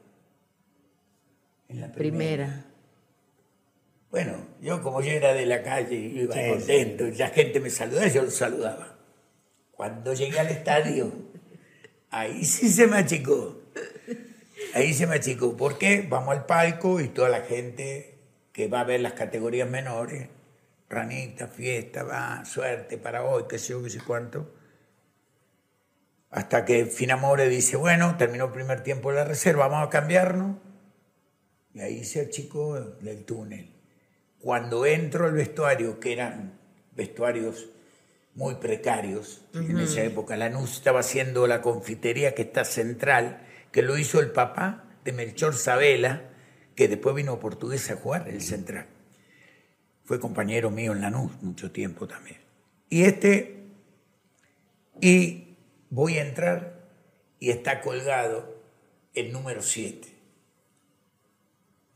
En la primera. Bueno, yo como yo era de la calle, iba contento, la gente me saludaba, yo lo saludaba. Cuando llegué al estadio, ahí sí se me achicó. Ahí se me achicó. ¿Por qué? Vamos al palco y toda la gente que va a ver las categorías menores, ranita, fiesta, va, suerte para hoy, qué sé yo, qué sé cuánto. Hasta que Finamore dice, bueno, terminó el primer tiempo de la reserva, vamos a cambiarnos. Y ahí se achicó del túnel. Cuando entro al vestuario, que eran vestuarios muy precarios, en esa época Lanús estaba haciendo la confitería que está central, que lo hizo el papá de Melchor Sabela, que después vino portugués a jugar el central. Fue compañero mío en Lanús mucho tiempo también. Y este, y voy a entrar y está colgado el número 7.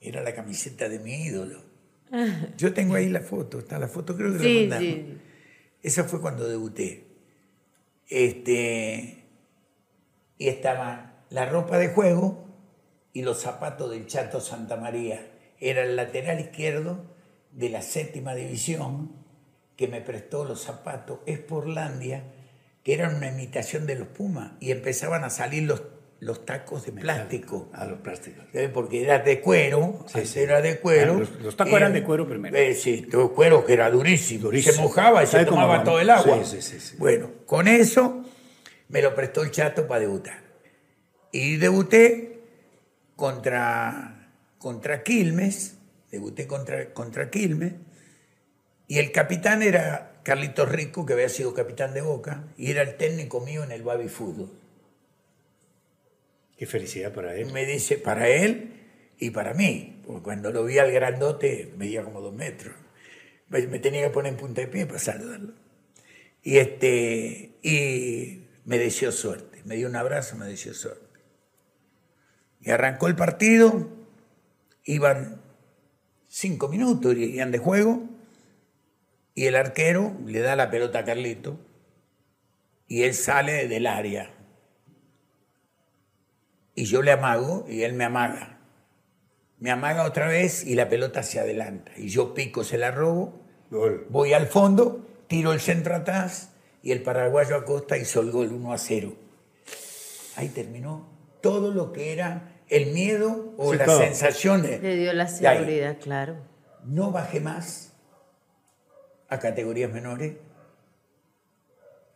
Era la camiseta de mi ídolo. Yo tengo ahí la foto, está la foto, creo que sí, la Sí. Esa fue cuando debuté. Este, y estaba la ropa de juego y los zapatos del Chato Santa María. Era el lateral izquierdo de la séptima división que me prestó los zapatos. Es Porlandia que eran una imitación de los Pumas y empezaban a salir los, los tacos de plástico. A los plásticos. Porque era de cuero, era de cuero. los, tacos eran de cuero primero. Eh, sí, de cuero que era durísimo. Se mojaba y se tomaba todo el agua. bueno, con eso me lo prestó el chato para debutar. Y debuté contra, contra Quilmes, debuté contra, contra Quilmes, y el capitán era Carlitos Rico, que había sido capitán de Boca, y era el técnico mío en el Baby Fútbol. Qué felicidad para él. Me dice, para él y para mí, porque cuando lo vi al grandote, medía como dos metros. Me tenía que poner en punta de pie para saludarlo. Y, este, y me deseó suerte, me dio un abrazo, me deseó suerte. Y arrancó el partido, iban cinco minutos, iban de juego, y el arquero le da la pelota a Carlito y él sale del área. Y yo le amago y él me amaga. Me amaga otra vez y la pelota se adelanta. Y yo pico, se la robo, voy al fondo, tiro el centro atrás y el paraguayo Acosta hizo el gol 1 a 0. Ahí terminó todo lo que era el miedo o la sensación de... Le dio la seguridad, claro. No bajé más a categorías menores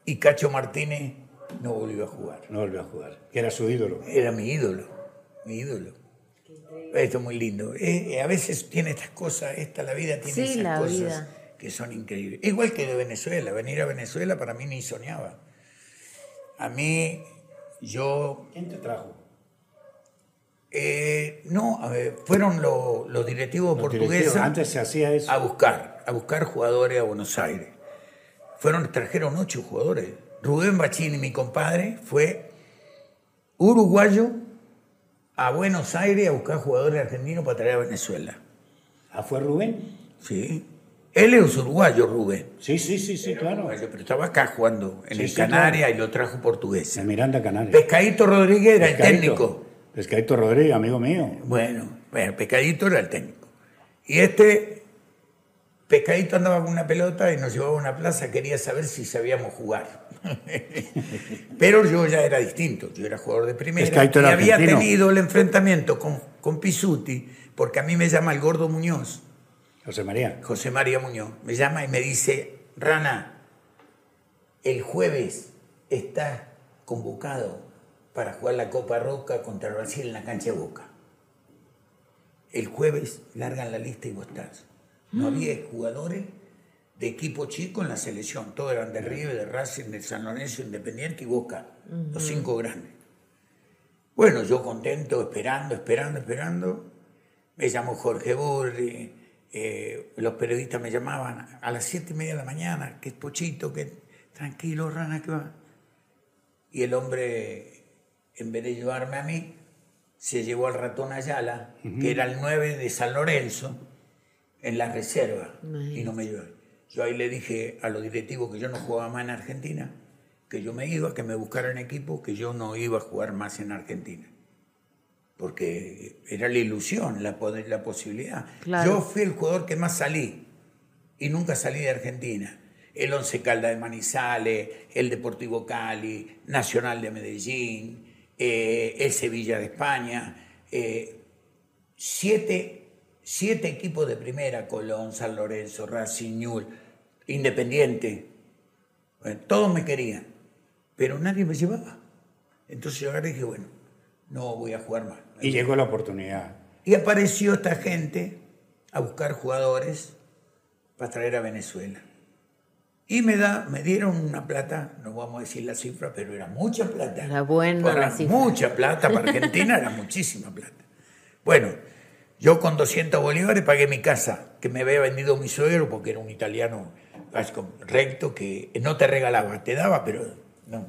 y Cacho Martínez no volvió a jugar. No volvió a jugar, que era su ídolo. Era mi ídolo, mi ídolo. Esto es muy lindo. Eh, eh, a veces tiene estas cosas, esta la vida tiene esas cosas que son increíbles. Igual que de Venezuela, venir a Venezuela para mí ni soñaba. A mí, yo... ¿Quién te trajo? Eh, no, fueron los directivos portugueses antes se hacía eso. a buscar a buscar jugadores a Buenos Aires. Fueron, trajeron ocho jugadores. Rubén Bachini, mi compadre, fue uruguayo a Buenos Aires a buscar jugadores argentinos para traer a Venezuela. ¿Ah, fue Rubén? Sí. Él es uruguayo, Rubén. Sí, sí, sí, sí, claro. pero estaba acá jugando en el Canaria y lo trajo portugués. En Miranda, Canaria. Pescadito Rodríguez era el técnico. Pescadito Rodríguez, amigo mío. Bueno, bueno, Pescadito era el técnico. Y este Pescadito andaba con una pelota y nos llevaba a una plaza, quería saber si sabíamos jugar. Pero yo ya era distinto, yo era jugador de primera y había tenido el enfrentamiento con, con Pisuti, porque a mí me llama el gordo Muñoz. José María. José María Muñoz. Me llama y me dice, Rana, el jueves está convocado para jugar la Copa Roca contra Brasil en la cancha de Boca. El jueves largan la lista y vos estás. No había jugadores de equipo chico en la selección. Todos eran de River, de Racing, de San Lorenzo, Independiente y Boca. Los cinco grandes. Bueno, yo contento, esperando, esperando, esperando. Me llamó Jorge Burri, eh, los periodistas me llamaban a las siete y media de la mañana, que es pochito, que tranquilo, rana, que va. Y el hombre, en vez de llevarme a mí, se llevó al ratón Ayala, que era el 9 de San Lorenzo, en la reserva y no me llevaron. Yo ahí le dije a los directivos que yo no jugaba más en Argentina, que yo me iba, que me buscaran equipo, que yo no iba a jugar más en Argentina. porque era la ilusión, la, la posibilidad. Yo fui el jugador que más salí y nunca salí de Argentina. El Once Calda de Manizales, el Deportivo Cali, Nacional de Medellín, eh, el Sevilla de España, eh, siete, siete, equipos de primera, Colón, San Lorenzo, Racing, Ñul, Independiente, todos me querían, pero nadie me llevaba. Entonces yo dije, bueno, no voy a jugar más. Y llegó la oportunidad. Y apareció esta gente a buscar jugadores para traer a Venezuela. Y me, da, me dieron una plata, no vamos a decir la cifra, pero era mucha plata. Era buena. Mucha plata, para Argentina era muchísima plata. Bueno, yo con 200 bolívares pagué mi casa, que me había vendido mi suegro, porque era un italiano recto, que no te regalaba, te daba, pero no,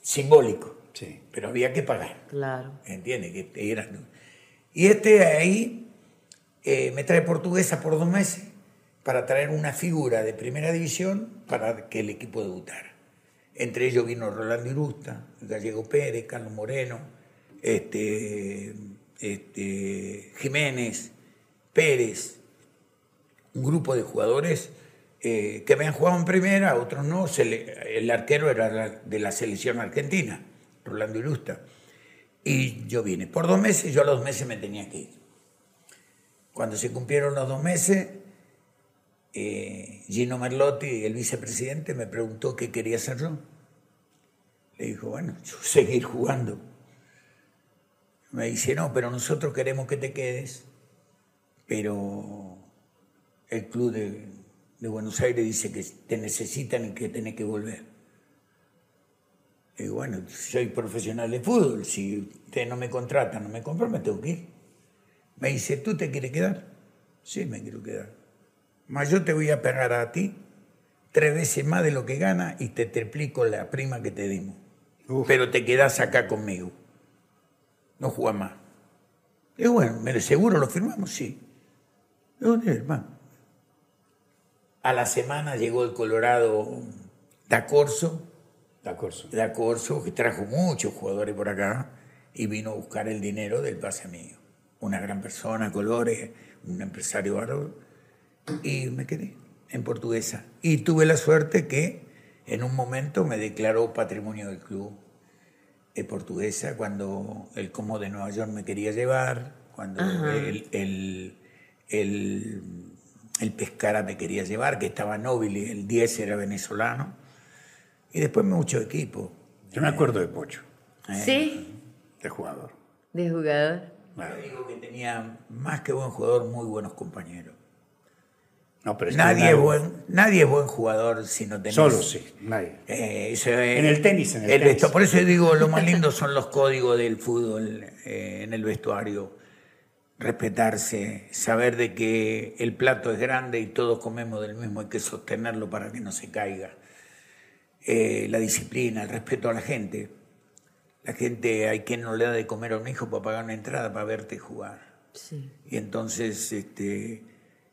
simbólico. Sí. Pero había que pagar. Claro. ¿Entiendes? Que era, y este ahí eh, me trae portuguesa por dos meses para traer una figura de primera división para que el equipo debutara. Entre ellos vino Rolando Irusta, Gallego Pérez, Carlos Moreno, este, este, Jiménez, Pérez, un grupo de jugadores eh, que habían jugado en primera, otros no. el arquero era de la selección argentina, Rolando Irusta. Y yo vine. Por dos meses, yo a los meses me tenía que ir. Cuando se cumplieron los dos meses, eh, Gino Merlotti, el vicepresidente, me preguntó qué quería hacer yo. Le dijo, bueno, yo seguir jugando. Me dice, no, pero nosotros queremos que te quedes, pero el club de, de Buenos Aires dice que te necesitan y que tenés que volver. Y bueno, soy profesional de fútbol, si usted no me contrata, no me compran, me tengo que ir. Me dice, ¿tú te quieres quedar? Sí, me quiero quedar. Más yo te voy a pagar a ti tres veces más de lo que gana y te triplico la prima que te dimos. Pero te quedas acá conmigo. No juega más. Y bueno, ¿me seguro lo firmamos? Sí. A la semana llegó el Colorado da Corso. Da Corso. Da Corso, que trajo muchos jugadores por acá y vino a buscar el dinero del pase mío. Una gran persona, Colores, un empresario bárbaro y me quedé en portuguesa. Y tuve la suerte que en un momento me declaró patrimonio del club portuguesa cuando el Como de Nueva York me quería llevar, cuando el, el, el, Pescara me quería llevar, que estaba Nóbil y el 10 era venezolano. Y después mucho equipo. Yo me acuerdo de Pocho. Eh, ¿Sí? De jugador. De jugador. Yo digo que tenía más que buen jugador, muy buenos compañeros pero nadie, es buen, nadie es buen jugador si no tenés... Solo sí, nadie. Eh, en el tenis, en el, tenis. Por eso digo, lo más lindo son los códigos del fútbol eh, en el vestuario. Respetarse, saber de que el plato es grande y todos comemos del mismo, hay que sostenerlo para que no se caiga. Eh, la disciplina, el respeto a la gente. La gente, hay quien no le da de comer a un hijo para pagar una entrada para verte jugar. Sí. Y entonces, este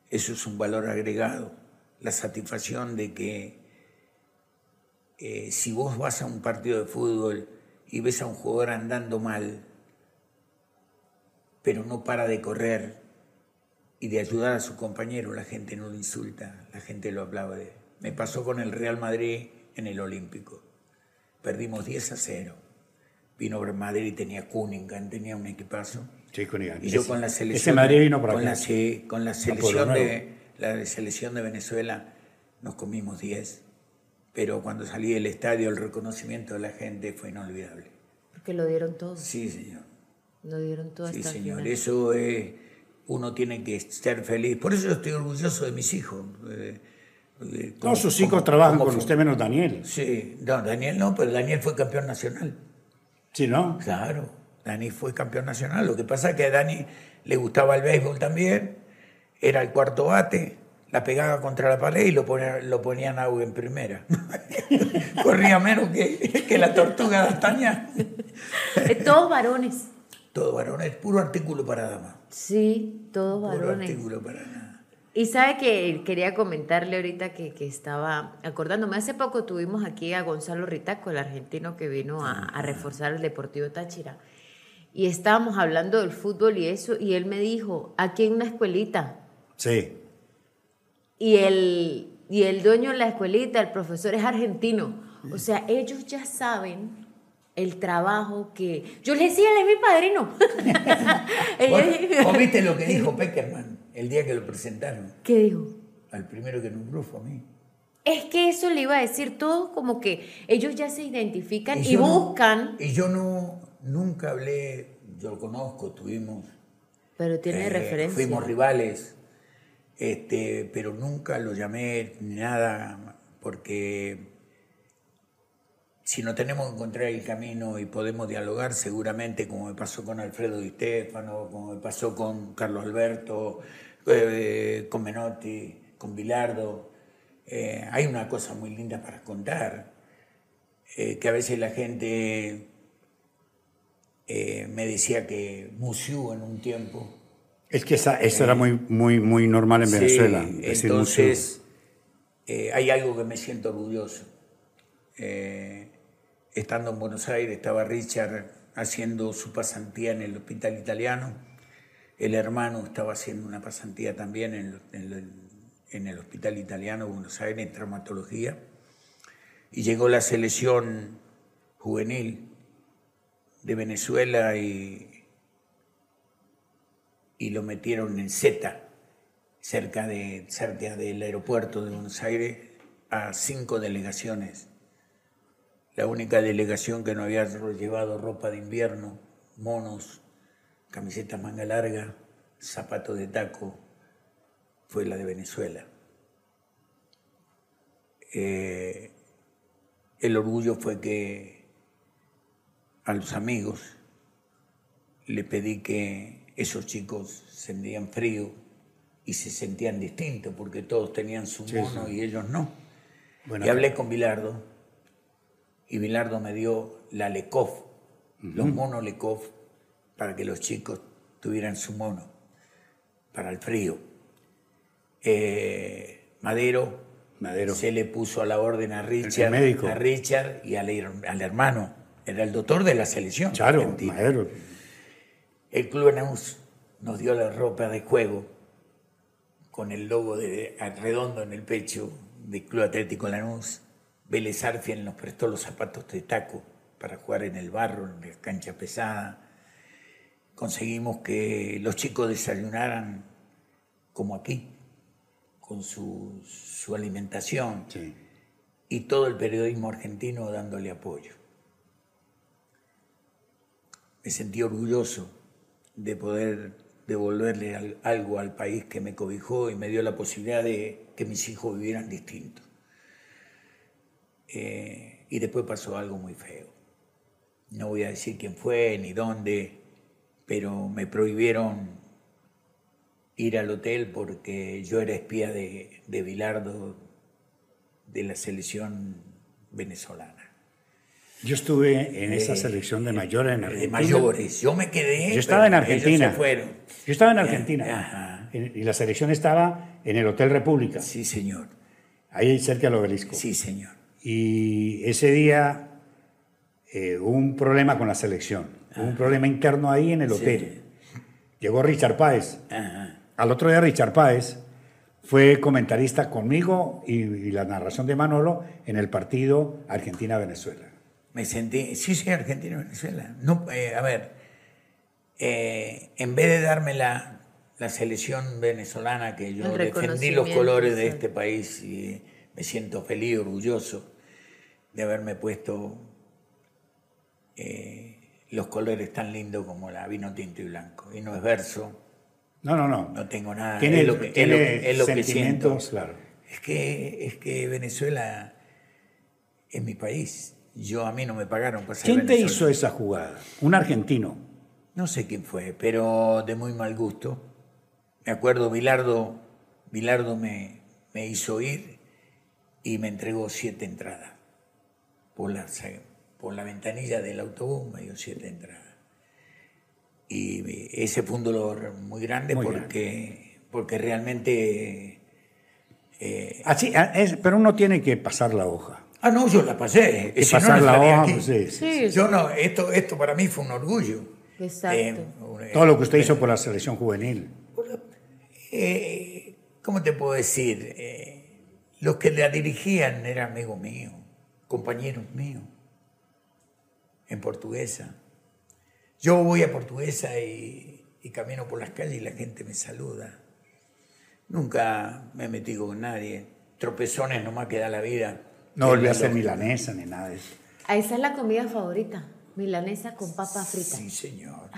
eso es un valor agregado, la satisfacción de que eh, si vos vas a un partido de fútbol y ves a un jugador andando mal, pero no para de correr y de ayudar a su compañero, la gente no lo insulta, la gente lo aplaude. Me pasó con el Real Madrid en el Olímpico. Perdimos 10 a 0. Vino Madrid y tenía Cunningham, tenía un equipazo y yo con la selección. con La, con la selección, de, la selección de Venezuela nos comimos 10. Pero cuando salí del estadio, el reconocimiento de la gente fue inolvidable. Porque lo dieron todo. Sí, señor. Lo dieron todo Sí, señor. Eso es. Uno tiene que ser feliz. Por eso yo estoy orgulloso de mis hijos. Todos sus hijos trabajan con usted menos Daniel. Sí, no, Daniel no, pero Daniel fue campeón nacional. Sí, ¿no? Claro. Dani fue campeón nacional. Lo que pasa es que a Dani le gustaba el béisbol también, era el cuarto bate, la pegaba contra la pared y lo, ponía, lo ponían agua en primera. Corría menos que, que la tortuga de Astaña. todos varones. Todos varones, puro artículo para dama. Sí, todos varones. Puro artículo para nada. Y sabe que quería comentarle ahorita que, que, estaba acordándome, hace poco tuvimos aquí a Gonzalo Ritaco, el argentino que vino a, a reforzar el Deportivo Táchira. Y estábamos hablando del fútbol y eso, y él me dijo, aquí hay una escuelita. Sí. Y el, y el dueño de la escuelita, el profesor es argentino. O sea, ellos ya saben el trabajo que... Yo le decía, él es mi padrino. ¿Vos, viste lo que dijo Peckerman el día que lo presentaron? ¿Qué dijo? Al primero que nombró fue a mí. Es que eso le iba a decir todo como que ellos ya se identifican y, buscan. y yo no, nunca hablé, yo lo conozco, tuvimos. Pero tiene eh, referencia. Fuimos rivales, este, pero nunca lo llamé ni nada, porque si no tenemos que encontrar el camino y podemos dialogar, seguramente, como me pasó con Alfredo Di Stefano, como me pasó con Carlos Alberto, eh, con Menotti, con Bilardo, eh, hay una cosa muy linda para contar, que a veces la gente eh, me decía que Musiu en un tiempo. Es que esa, eso era muy, muy, muy normal en Venezuela. entonces, eh, hay algo que me siento orgulloso. Eh, estando en Buenos Aires, estaba Richard haciendo su pasantía en el hospital italiano. El hermano estaba haciendo una pasantía también en, en el hospital italiano de Buenos Aires en traumatología. Y llegó la selección juvenil de Venezuela y, y lo metieron en Z, cerca, de, cerca del aeropuerto de Buenos Aires, a cinco delegaciones. La única delegación que no había llevado ropa de invierno, monos, camiseta manga larga, zapato de taco, fue la de Venezuela. Eh, el orgullo fue que a los amigos, le pedí que esos chicos sentían frío y se sentían distintos porque todos tenían su mono y ellos no. y hablé con Bilardo y Bilardo me dio la Lekov, los monos Lekov, para que los chicos tuvieran su mono para el frío. Eh, Madero, Madero, se le puso a la orden a Richard, a Richard y al hermano era el doctor de la selección. Claro, El Club Anaus nos dio la ropa de juego con el logo de redondo en el pecho del Club Atlético Lanús. Vélez Arfiel nos prestó los zapatos de taco para jugar en el barro, en la cancha pesada. Conseguimos que los chicos desayunaran como aquí, con su, su alimentación. Y todo el periodismo argentino dándole apoyo me sentí orgulloso de poder devolverle algo al país que me cobijó y me dio la posibilidad de que mis hijos vivieran distintos. Eh, y después pasó algo muy feo. No voy a decir quién fue ni dónde, pero me prohibieron ir al hotel porque yo era espía de, de Bilardo de la selección venezolana. Yo estuve en esa selección de mayores en Argentina. De mayores, yo me quedé. Yo estaba en Argentina. fueron. Yo estaba en Argentina. Y la selección estaba en el Hotel República. Sí, señor. Ahí cerca del obelisco. Sí, señor. Y ese día eh, hubo un problema con la selección. Hubo un problema interno ahí en el hotel. Llegó Richard Páez. Al otro día Richard Páez fue comentarista conmigo y, y la narración de Manolo en el partido Argentina-Venezuela me sentí, sí, sí, Argentina Venezuela. No, eh, a ver, eh, en vez de darme la, la, selección venezolana, que yo defendí los colores de este país y me siento feliz, orgulloso de haberme puesto eh, los colores tan lindos como la vino tinto y blanco. Y no es verso. No, no, no. No tengo nada. Tiene, es lo que, es lo, que siento. Claro. Es que, es que Venezuela es mi país yo a mí no me pagaron por ser ¿Quién te hizo esa jugada? ¿Un argentino? No sé quién fue, pero de muy mal gusto. Me acuerdo, Bilardo, Bilardo me, me hizo ir y me entregó siete entradas. Por la, por la ventanilla del autobús me dio siete entradas. Y ese fue un dolor muy grande porque, porque realmente... Eh, Así, ah, pero uno tiene que pasar la hoja. Ah, no, yo la pasé. Y pasar la hoja, pues, sí, Yo no, esto, esto para mí fue un orgullo. Exacto. Eh, Todo lo que usted hizo por la selección juvenil. Eh, ¿Cómo te puedo decir? los que la dirigían eran amigos míos, compañeros míos, en portuguesa. Yo voy a portuguesa y, y camino por las calles y la gente me saluda. Nunca me he metido con nadie. Tropezones nomás que da la vida. No volví a ser milanesa ni nada de eso. Esa es la comida favorita, milanesa con papa frita. Sí, señor.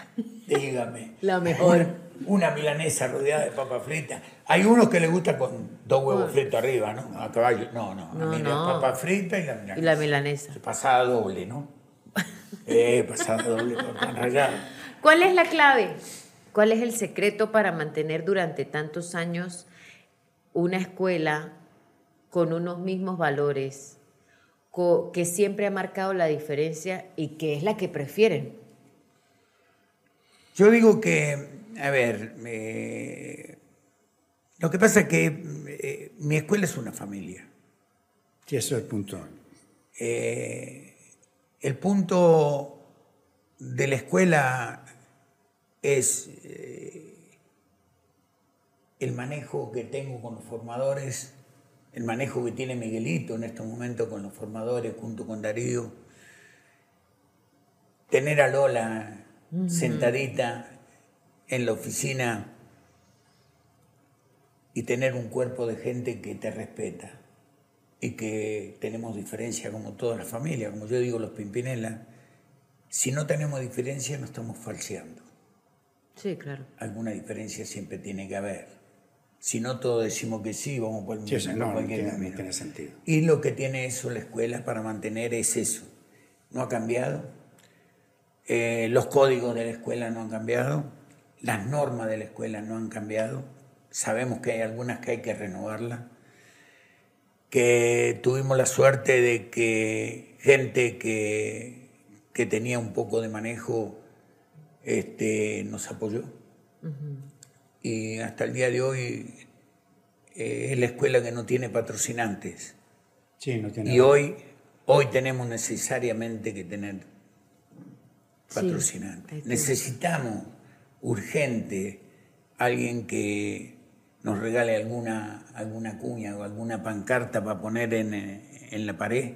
Dígame. la mejor. Una, milanesa rodeada de papa frita. Hay unos que le gusta con dos huevos fritos arriba, ¿no? A caballo. No, no. No, a mí no. la papa frita y la milanesa. Y la milanesa. Pasada doble, ¿no? eh, pasada doble, pan rallado. ¿Cuál es la clave? ¿Cuál es el secreto para mantener durante tantos años una escuela con unos mismos valores, co- que siempre ha marcado la diferencia y que es la que prefieren? Yo digo que, a ver, eh, lo que pasa es que eh, mi escuela es una familia. Sí, eso es el punto. Eh, el punto de la escuela es eh, el manejo que tengo con los formadores, el manejo que tiene Miguelito en este momento con los formadores junto con Darío. Tener a Lola sentadita en la oficina y tener un cuerpo de gente que te respeta y que tenemos diferencia como toda la familia, como yo digo los Pimpinela, si no tenemos diferencia no estamos falseando. Sí, claro. Alguna diferencia siempre tiene que haber. Si no todos decimos que sí, vamos por, el Sí, no, tiene, no camino. tiene sentido. Y lo que tiene eso la escuela para mantener es eso. No ha cambiado. Eh, los códigos de la escuela no han cambiado. Las normas de la escuela no han cambiado. Sabemos que hay algunas que hay que renovarlas. Que tuvimos la suerte de que gente que, que tenía un poco de manejo este, nos apoyó. Y hasta el día de hoy eh, es la escuela que no tiene patrocinantes. Sí, no tiene Y hoy, hoy tenemos necesariamente que tener patrocinantes. Necesitamos urgente alguien que nos regale alguna, alguna cuña o alguna pancarta para poner en, eh, en la pared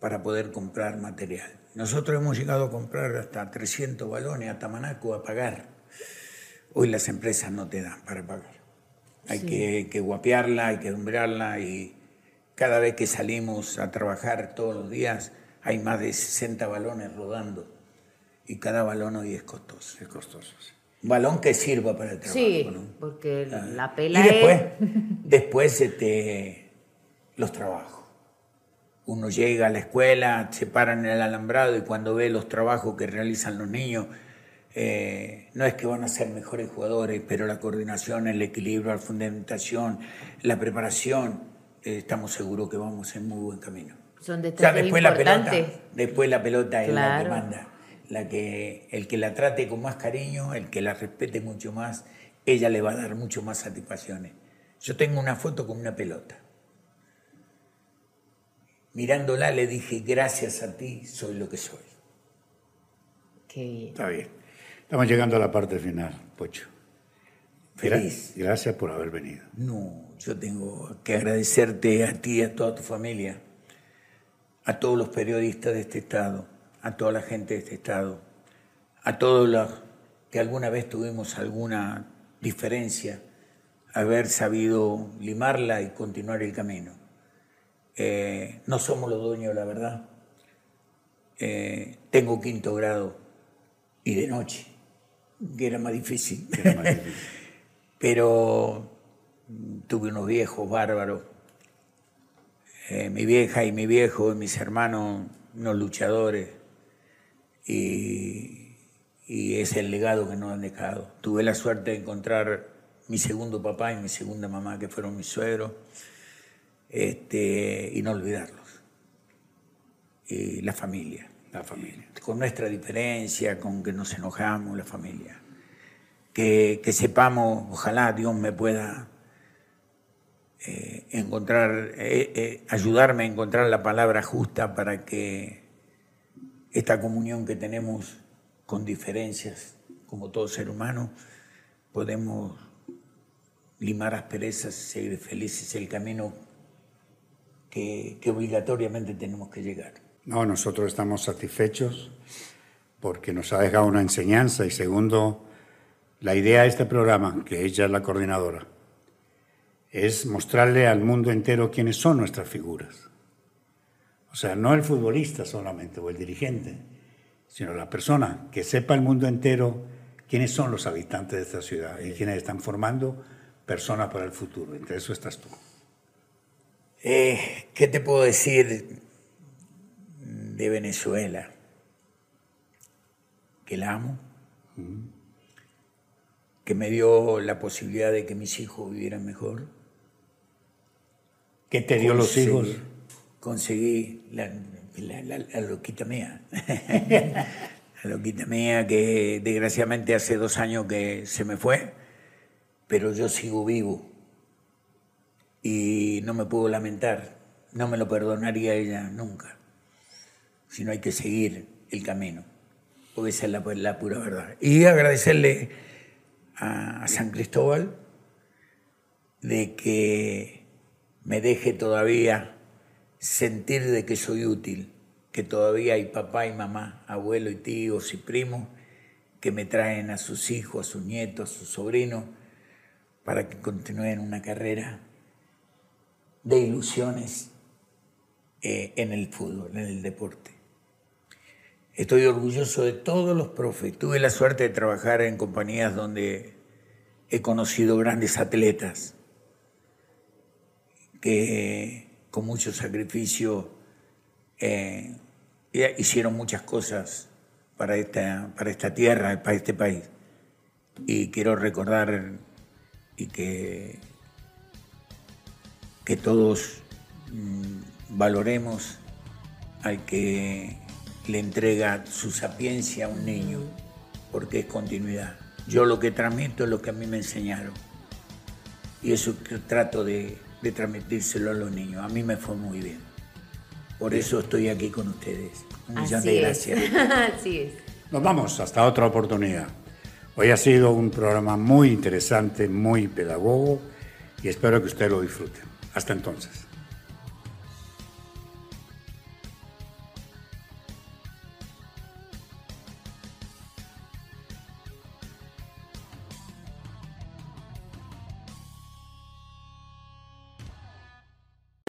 para poder comprar material. Nosotros hemos llegado a comprar hasta 300 balones a Tamanaco a pagar. Hoy las empresas no te dan para pagar. Hay que, que guapearla, hay que dumbrarla y cada vez que salimos a trabajar todos los días hay más de 60 balones rodando y cada balón hoy es costoso. Es costoso. sí. Un balón que sirva para el trabajo. Sí, ¿no? porque la Y pela después, es... después este, los trabajos. Uno llega a la escuela, se para en el alambrado y cuando ve los trabajos que realizan los niños, eh, no es que van a ser mejores jugadores, pero la coordinación, el equilibrio, la fundamentación, la preparación, eh, estamos seguros que vamos en muy buen camino. Son O sea, detalles después la pelota, después la pelota es la que manda. La que, el que la trate con más cariño, el que la respete mucho más, ella le va a dar mucho más satisfacciones. Yo tengo una foto con una pelota. Mirándola le dije, gracias a ti soy lo que soy. Qué bien. Está bien. Estamos llegando a la parte final, Pocho. Feliz. Gracias por haber venido. No, yo tengo que agradecerte a ti y a toda tu familia, a todos los periodistas de este estado, a toda la gente de este estado, a todos los que alguna vez tuvimos alguna diferencia, haber sabido limarla y continuar el camino. Eh, no somos los dueños de la verdad. Eh, tengo quinto grado y de noche, que era más difícil. Era más difícil. Pero mm, tuve unos viejos bárbaros. Eh, mi vieja y mi viejo y mis hermanos, unos luchadores. Y, y es el legado que nos han dejado. Tuve la suerte de encontrar mi segundo papá y mi segunda mamá, que fueron mis suegros, este, y no olvidarlos. Y la familia. La familia. Con nuestra diferencia, con que nos enojamos, la familia que, que sepamos, ojalá Dios me pueda eh, encontrar, eh, eh, ayudarme a encontrar la palabra justa para que esta comunión que tenemos con diferencias, como todo ser humano, podemos limar asperezas, ser felices el camino que, que obligatoriamente tenemos que llegar. No, nosotros estamos satisfechos porque nos ha dejado una enseñanza y segundo, la idea de este programa, que ella es la coordinadora, es mostrarle al mundo entero quiénes son nuestras figuras. O sea, no el futbolista solamente o el dirigente, sino la persona, que sepa el mundo entero quiénes son los habitantes de esta ciudad y quiénes están formando personas para el futuro. Entre eso estás tú. Eh, ¿Qué te puedo decir de Venezuela? Que la amo, que me dio la posibilidad de que mis hijos vivieran mejor. ¿Qué te dio los hijos? Conseguí la, la, loquita mía. la loquita mía que desgraciadamente hace dos años que se me fue, pero yo sigo vivo y no me puedo lamentar, no me lo perdonaría ella nunca, sino hay que seguir el camino, porque esa es la, pura verdad. Y agradecerle a San Cristóbal de que me deje todavía sentir de que soy útil que todavía hay papá y mamá, abuelo y tíos y primos que me traen a sus hijos, a sus nietos, a sus sobrinos, para que continúen una carrera de ilusiones eh, en el fútbol, en el deporte. Estoy orgulloso de todos los profes. Tuve la suerte de trabajar en compañías donde he conocido grandes atletas que con mucho sacrificio eh, hicieron muchas cosas para esta, para esta tierra, para este país. Y quiero recordar y que, que todos mm, valoremos al que le entrega su sapiencia a un niño, porque es continuidad. Yo lo que transmito es lo que a mí me enseñaron. Y eso trato de, de transmitírselo a los niños. A mí me fue muy bien. Por eso estoy aquí con ustedes. Un millón de gracias. Así es. Nos vamos hasta otra oportunidad. Hoy ha sido un programa muy interesante, muy pedagogo y espero que usted lo disfrute. Hasta entonces.